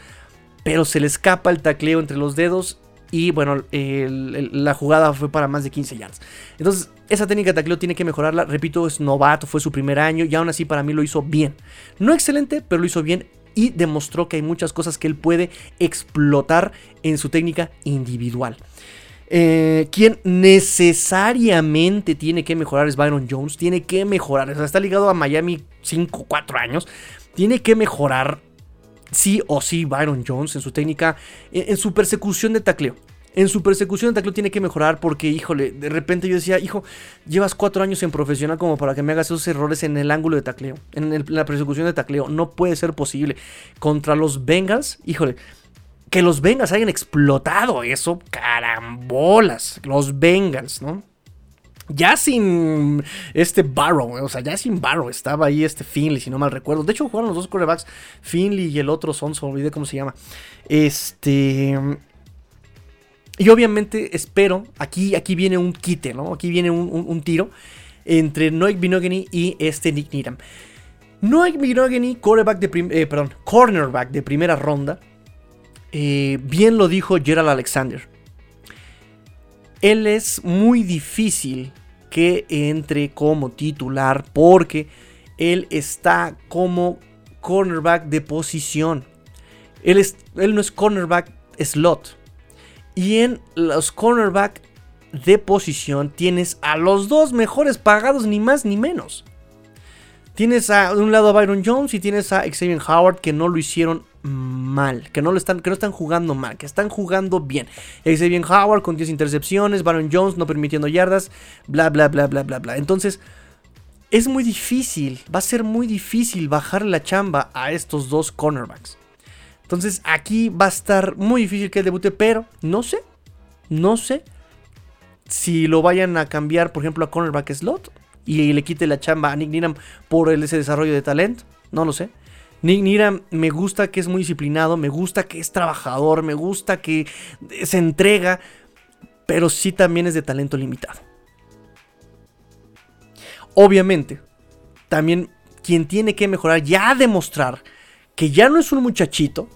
pero se le escapa el tacleo entre los dedos y bueno, la jugada fue para más de 15 yardas. Entonces, esa técnica de tacleo tiene que mejorarla. Repito, es novato, fue su primer año y aún así para mí lo hizo bien. No excelente, pero lo hizo bien y demostró que hay muchas cosas que él puede explotar en su técnica individual. Eh, quien necesariamente tiene que mejorar es Byron Jones. Tiene que mejorar. O sea, está ligado a Miami 5, 4 años. Tiene que mejorar sí o sí Byron Jones en su técnica, en, su persecución de tacleo. En su persecución de tacleo tiene que mejorar porque, híjole, de repente yo decía, hijo, llevas cuatro años en profesional como para que me hagas esos errores en el ángulo de tacleo, en la persecución de tacleo. No puede ser posible. Contra los Bengals, híjole, que los Bengals hayan explotado eso, carambolas. Los Bengals, ¿no? Ya sin este Barrow, o sea, ya sin Barrow estaba ahí este Finley, si no mal recuerdo. De hecho, jugaron los dos quarterbacks, Finley y el otro Sonso, olvidé cómo se llama. Este. Y obviamente espero, aquí, aquí viene un quite, ¿no? Aquí viene un, tiro entre Noik Binogany y este Nick Needham. Noik Binogany, de eh, perdón, cornerback de primera ronda. Eh, bien lo dijo Gerald Alexander él es muy difícil que entre como titular porque él está como cornerback de posición. Él, es, él no es cornerback slot. Y en los cornerback de posición tienes a los dos mejores pagados, ni más ni menos. Tienes a un lado a Byron Jones y tienes a Xavier Howard que no lo hicieron mal, que no lo están, que no están jugando mal, que están jugando bien. bien Howard con 10 intercepciones, Baron Jones no permitiendo yardas, bla bla bla bla bla bla. Entonces, es muy difícil, va a ser muy difícil bajar la chamba a estos dos cornerbacks. Entonces aquí va a estar muy difícil que él debute, pero no sé, no sé si lo vayan a cambiar, por ejemplo, a cornerback slot y le quite la chamba a Nick Needham por ese desarrollo de talento, no lo sé. Nick me gusta que es muy disciplinado, me gusta que es trabajador, me gusta que se entrega, pero sí también es de talento limitado. Obviamente, también quien tiene que mejorar, ya demostrar que ya no es un muchachito,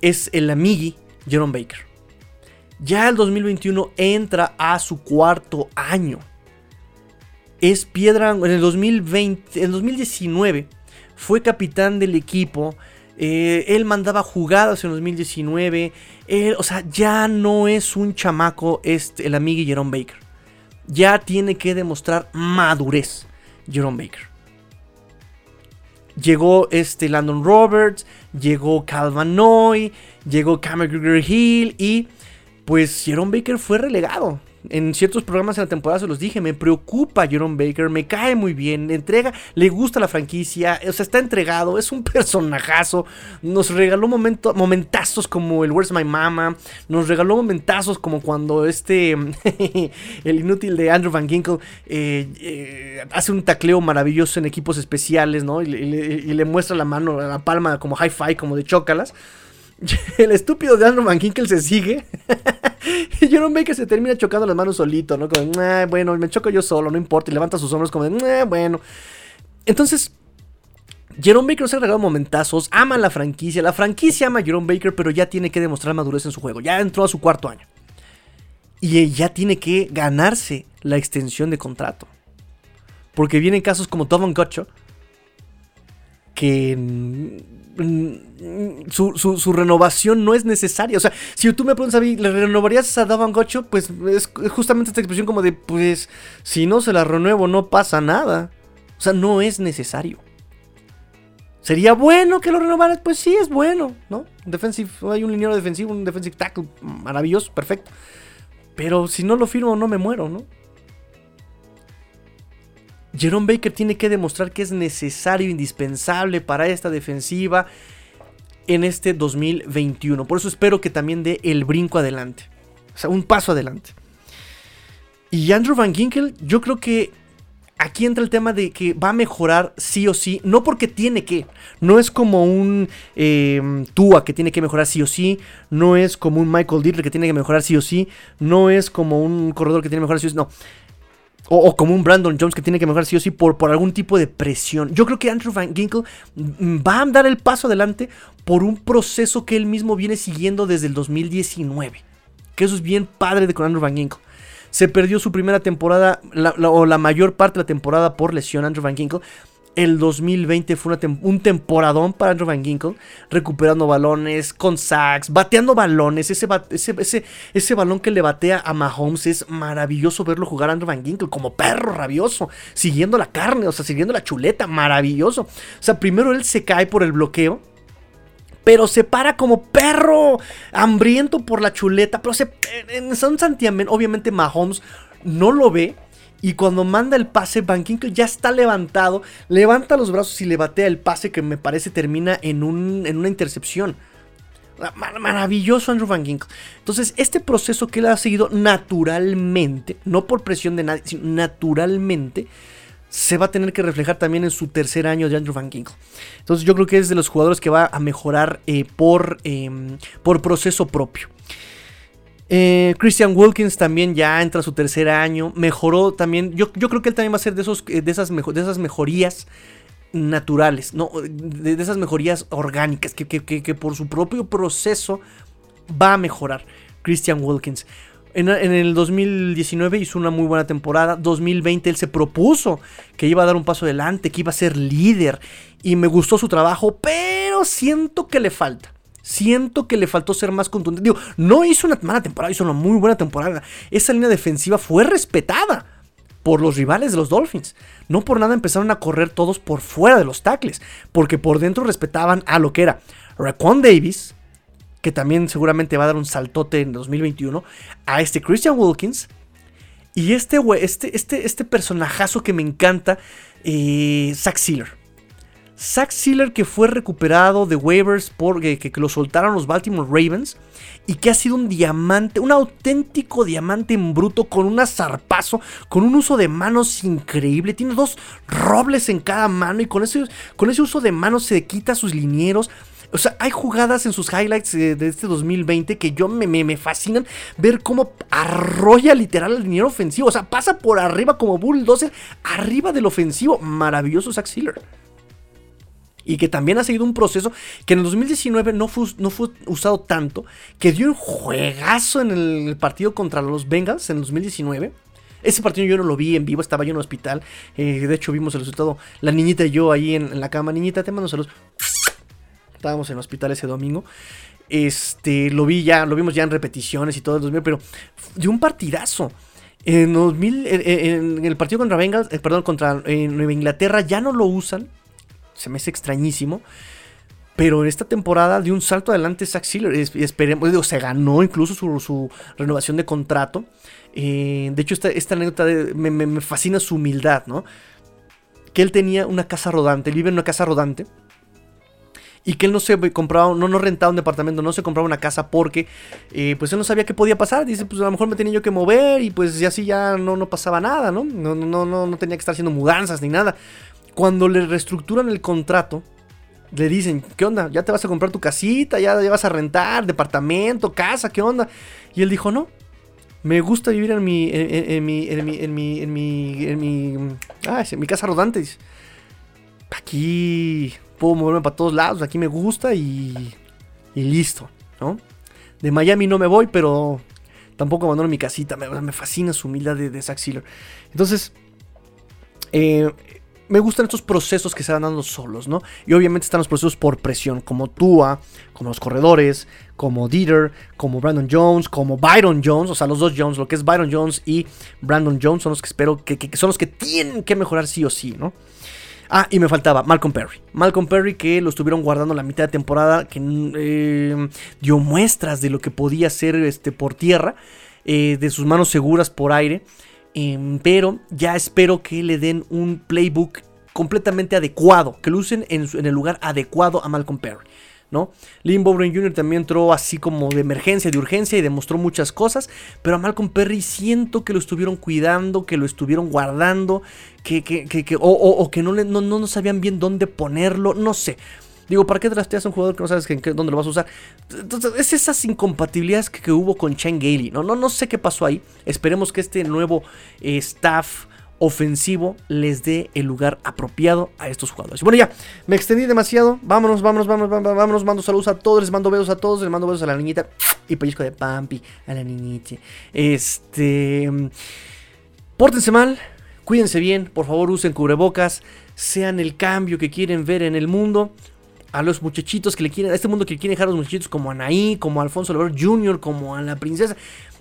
es el amigui Jerome Baker. Ya el 2021 entra a su cuarto año. Es piedra en el 2020, en 2019 fue capitán del equipo. Eh, él mandaba jugadas en 2019. o sea, ya no es un chamaco este, el amigo Jerome Baker ya tiene que demostrar madurez Jerome Baker. Llegó este Landon Roberts, llegó Calvin Noy, llegó Cameron Hill y pues Jerome Baker fue relegado en ciertos programas en la temporada se los dije, me preocupa Jerome Baker, me cae muy bien, entrega, le gusta la franquicia, o sea, está entregado, es un <laughs> personajazo, nos regaló momentazos como el Where's My Mama, nos regaló momentazos como cuando este, <laughs> el inútil de Andrew Van Ginkle eh, eh, hace un tacleo maravilloso en equipos especiales, ¿no? Y, le muestra la mano, la palma como hi-fi, como de chócalas. <laughs> El estúpido de Andrew Van se sigue. <laughs> y Jerome Baker se termina chocando las manos solito, ¿no? Como, bueno, me choco yo solo, no importa. Y levanta sus hombros como bueno. Entonces, Jerome Baker se ha regalado momentazos, ama la franquicia. La franquicia ama a Jerome Baker, pero ya tiene que demostrar madurez en su juego. Ya entró a su cuarto año. Y ya tiene que ganarse la extensión de contrato. Porque vienen casos como Tom Gocho, que su, renovación no es necesaria. O sea, si tú me preguntas a mí, ¿le renovarías a Davan Gocho? Pues es justamente esta expresión como de, pues, si no se la renuevo, no pasa nada. O sea, no es necesario. ¿Sería bueno que lo renovaras? Pues sí, es bueno, ¿no? Defensive, hay un liniero defensivo, un defensive tackle maravilloso, perfecto. Pero si no lo firmo, no me muero, ¿no? Jerome Baker tiene que demostrar que es necesario, indispensable para esta defensiva en este 2021. Por eso espero que también dé el brinco adelante. O sea, un paso adelante. Y Andrew Van Ginkel, yo creo que aquí entra el tema de que va a mejorar sí o sí, no porque tiene que, no es como un em, Tua que tiene que mejorar sí o sí, no es como un Michael Dieter que tiene que mejorar sí o sí, no es como un corredor que tiene que mejorar sí o sí, no. O, como un Brandon Jones que tiene que mejorar sí o sí por, por algún tipo de presión. Yo creo que Andrew Van Ginkle va a dar el paso adelante por un proceso que él mismo viene siguiendo desde el 2019. Que eso es bien padre de con Andrew Van Ginkle. Se perdió su primera temporada, o la mayor parte de la temporada por lesión Andrew Van Ginkle. El 2020 fue un temporadón para Andrew Van Ginkle, recuperando balones, con sacks, bateando balones. Ese, ese, ese, balón que le batea a Mahomes es maravilloso verlo jugar a Andrew Van Ginkle como perro rabioso, siguiendo la carne, o sea, siguiendo la chuleta, maravilloso. O sea, primero él se cae por el bloqueo, pero se para como perro hambriento por la chuleta. Pero se, en San Santiago, obviamente Mahomes no lo ve y cuando manda el pase, Van ya está levantado, levanta los brazos y le batea el pase que me parece termina en, un, en una intercepción. maravilloso Andrew Van Ginkle. Entonces, este proceso que él ha seguido naturalmente, no por presión de nadie, sino naturalmente, se va a tener que reflejar también en su tercer año de Andrew Van Ginkle. Entonces, yo creo que es de los jugadores que va a mejorar eh, por, em, por proceso propio. Eh, Christian Wilkins también ya entra a su tercer año. Mejoró también. Yo, yo, creo que él también va a ser de, esos, de, esas, de esas mejorías naturales, ¿no? De, esas mejorías orgánicas que, que, por su propio proceso va a mejorar. Christian Wilkins. En, en, el 2019 hizo una muy buena temporada. 2020 él se propuso que iba a dar un paso adelante, que iba a ser líder. Y me gustó su trabajo, pero siento que le falta. Siento que le faltó ser más contundente. Digo, no hizo una mala temporada, hizo una muy buena temporada. Esa línea defensiva fue respetada por los rivales de los Dolphins. No por nada empezaron a correr todos por fuera de los tackles, porque por dentro respetaban a lo que era Raquan Davis, que también seguramente va a dar un saltote en 2021, a este Christian Wilkins Y este, este, este, este personajazo que me encanta, eh, Zack Sealer. Zack Sealer que fue recuperado de waivers porque que, lo soltaron los Baltimore Ravens y que ha sido un diamante, un auténtico diamante en bruto con un zarpazo, con un uso de manos increíble. Tiene dos robles en cada mano y con ese, con ese uso de manos se quita sus linieros. O sea, hay jugadas en sus highlights de, este 2020 que yo me, me, fascinan ver cómo arrolla literal el liniero ofensivo. O sea, pasa por arriba como bulldozer, arriba del ofensivo. Maravilloso Zack Sealer. Y que también ha seguido un proceso que en el 2019 no fue, no fue usado tanto, que dio un juegazo en el partido contra los Bengals en el 2019. Ese partido yo no lo vi en vivo, estaba yo en el hospital. Eh, de hecho, vimos el resultado. La niñita y yo ahí en, la cama. Niñita, te mando saludos. Estábamos en el hospital ese domingo. Este, lo vi ya, lo vimos ya en repeticiones y todo el 2000, pero dio un partidazo. En, 2000, en, el partido contra Bengals, eh, perdón, contra eh, Nueva Inglaterra ya no lo usan se me hace extrañísimo. Pero en esta temporada dio un salto adelante Zach Sealer. Y esperemos, se ganó incluso su, renovación de contrato. Eh, de hecho, esta, anécdota me, fascina su humildad, ¿no? Que él tenía una casa rodante, él vive en una casa rodante. Y que él no se compraba, no, no rentaba un departamento, no se compraba una casa porque eh, pues él no sabía qué podía pasar. Dice, pues a lo mejor me tenía yo que mover y pues ya así ya no, no pasaba nada, ¿no? No, no, no, no tenía que estar haciendo mudanzas ni nada. Cuando le reestructuran el contrato, le dicen, ¿qué onda? ¿Ya te vas a comprar tu casita? ¿Ya, vas a rentar? ¿Departamento? ¿Casa? ¿Qué onda? Y él dijo, no. Me gusta vivir en mi. En, mi. En mi. En mi. En mi. En mi, ah, en mi casa rodante. Aquí puedo moverme para todos lados. Aquí me gusta y. Y listo, ¿no? De Miami no me voy, pero tampoco abandono mi casita. Me, me fascina su humildad de, Zach Sealer. Entonces, eh, me gustan estos procesos que se van dando solos, ¿no? Y obviamente están los procesos por presión, como Tua, como los corredores, como Dieter, como Brandon Jones, como Byron Jones, o sea, los dos Jones, lo que es Byron Jones y Brandon Jones son los que espero que, son los que tienen que mejorar sí o sí, ¿no? Ah, y me faltaba Malcolm Perry. Malcolm Perry que lo estuvieron guardando la mitad de temporada, que eh, dio muestras de lo que podía hacer este, por tierra, eh, de sus manos seguras por aire. Em, pero ya espero que le den un playbook completamente adecuado, que lo usen en, el lugar adecuado a Malcolm Perry. ¿no? Lynn Bowden Jr. también entró así como de emergencia, de urgencia y demostró muchas cosas, pero a Malcolm Perry siento que lo estuvieron cuidando, que lo estuvieron guardando, que, o, que no, no, no sabían bien dónde ponerlo, no sé. Digo, ¿para qué trasteas a un jugador que no sabes dónde lo vas a usar? Entonces, es esas incompatibilidades que, hubo con Chen Gailey. ¿no? No, no sé qué pasó ahí. Esperemos que este nuevo eh, staff ofensivo les dé el lugar apropiado a estos jugadores. Bueno, ya, me extendí demasiado. Vámonos, vámonos, vámonos, vámonos, vámonos. Mando saludos a todos, les mando besos a todos, les mando besos a la niñita y pellizco de Pampi a la niñita. Este. Pórtense mal, cuídense bien, por favor usen cubrebocas, sean el cambio que quieren ver en el mundo a los muchachitos que le quieren, a este mundo que quieren dejar a los muchachitos como Anaí, como Alfonso Lebrón Jr., como a la princesa,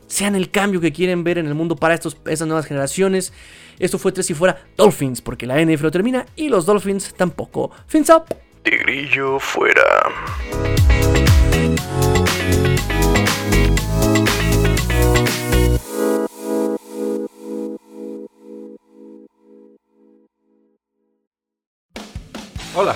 sean el cambio que quieren ver en el mundo para estos, estas nuevas generaciones. Esto fue tres y fuera Dolphins, porque la NFL lo termina y los Dolphins tampoco. Fins up. Tigrillo fuera. Hola,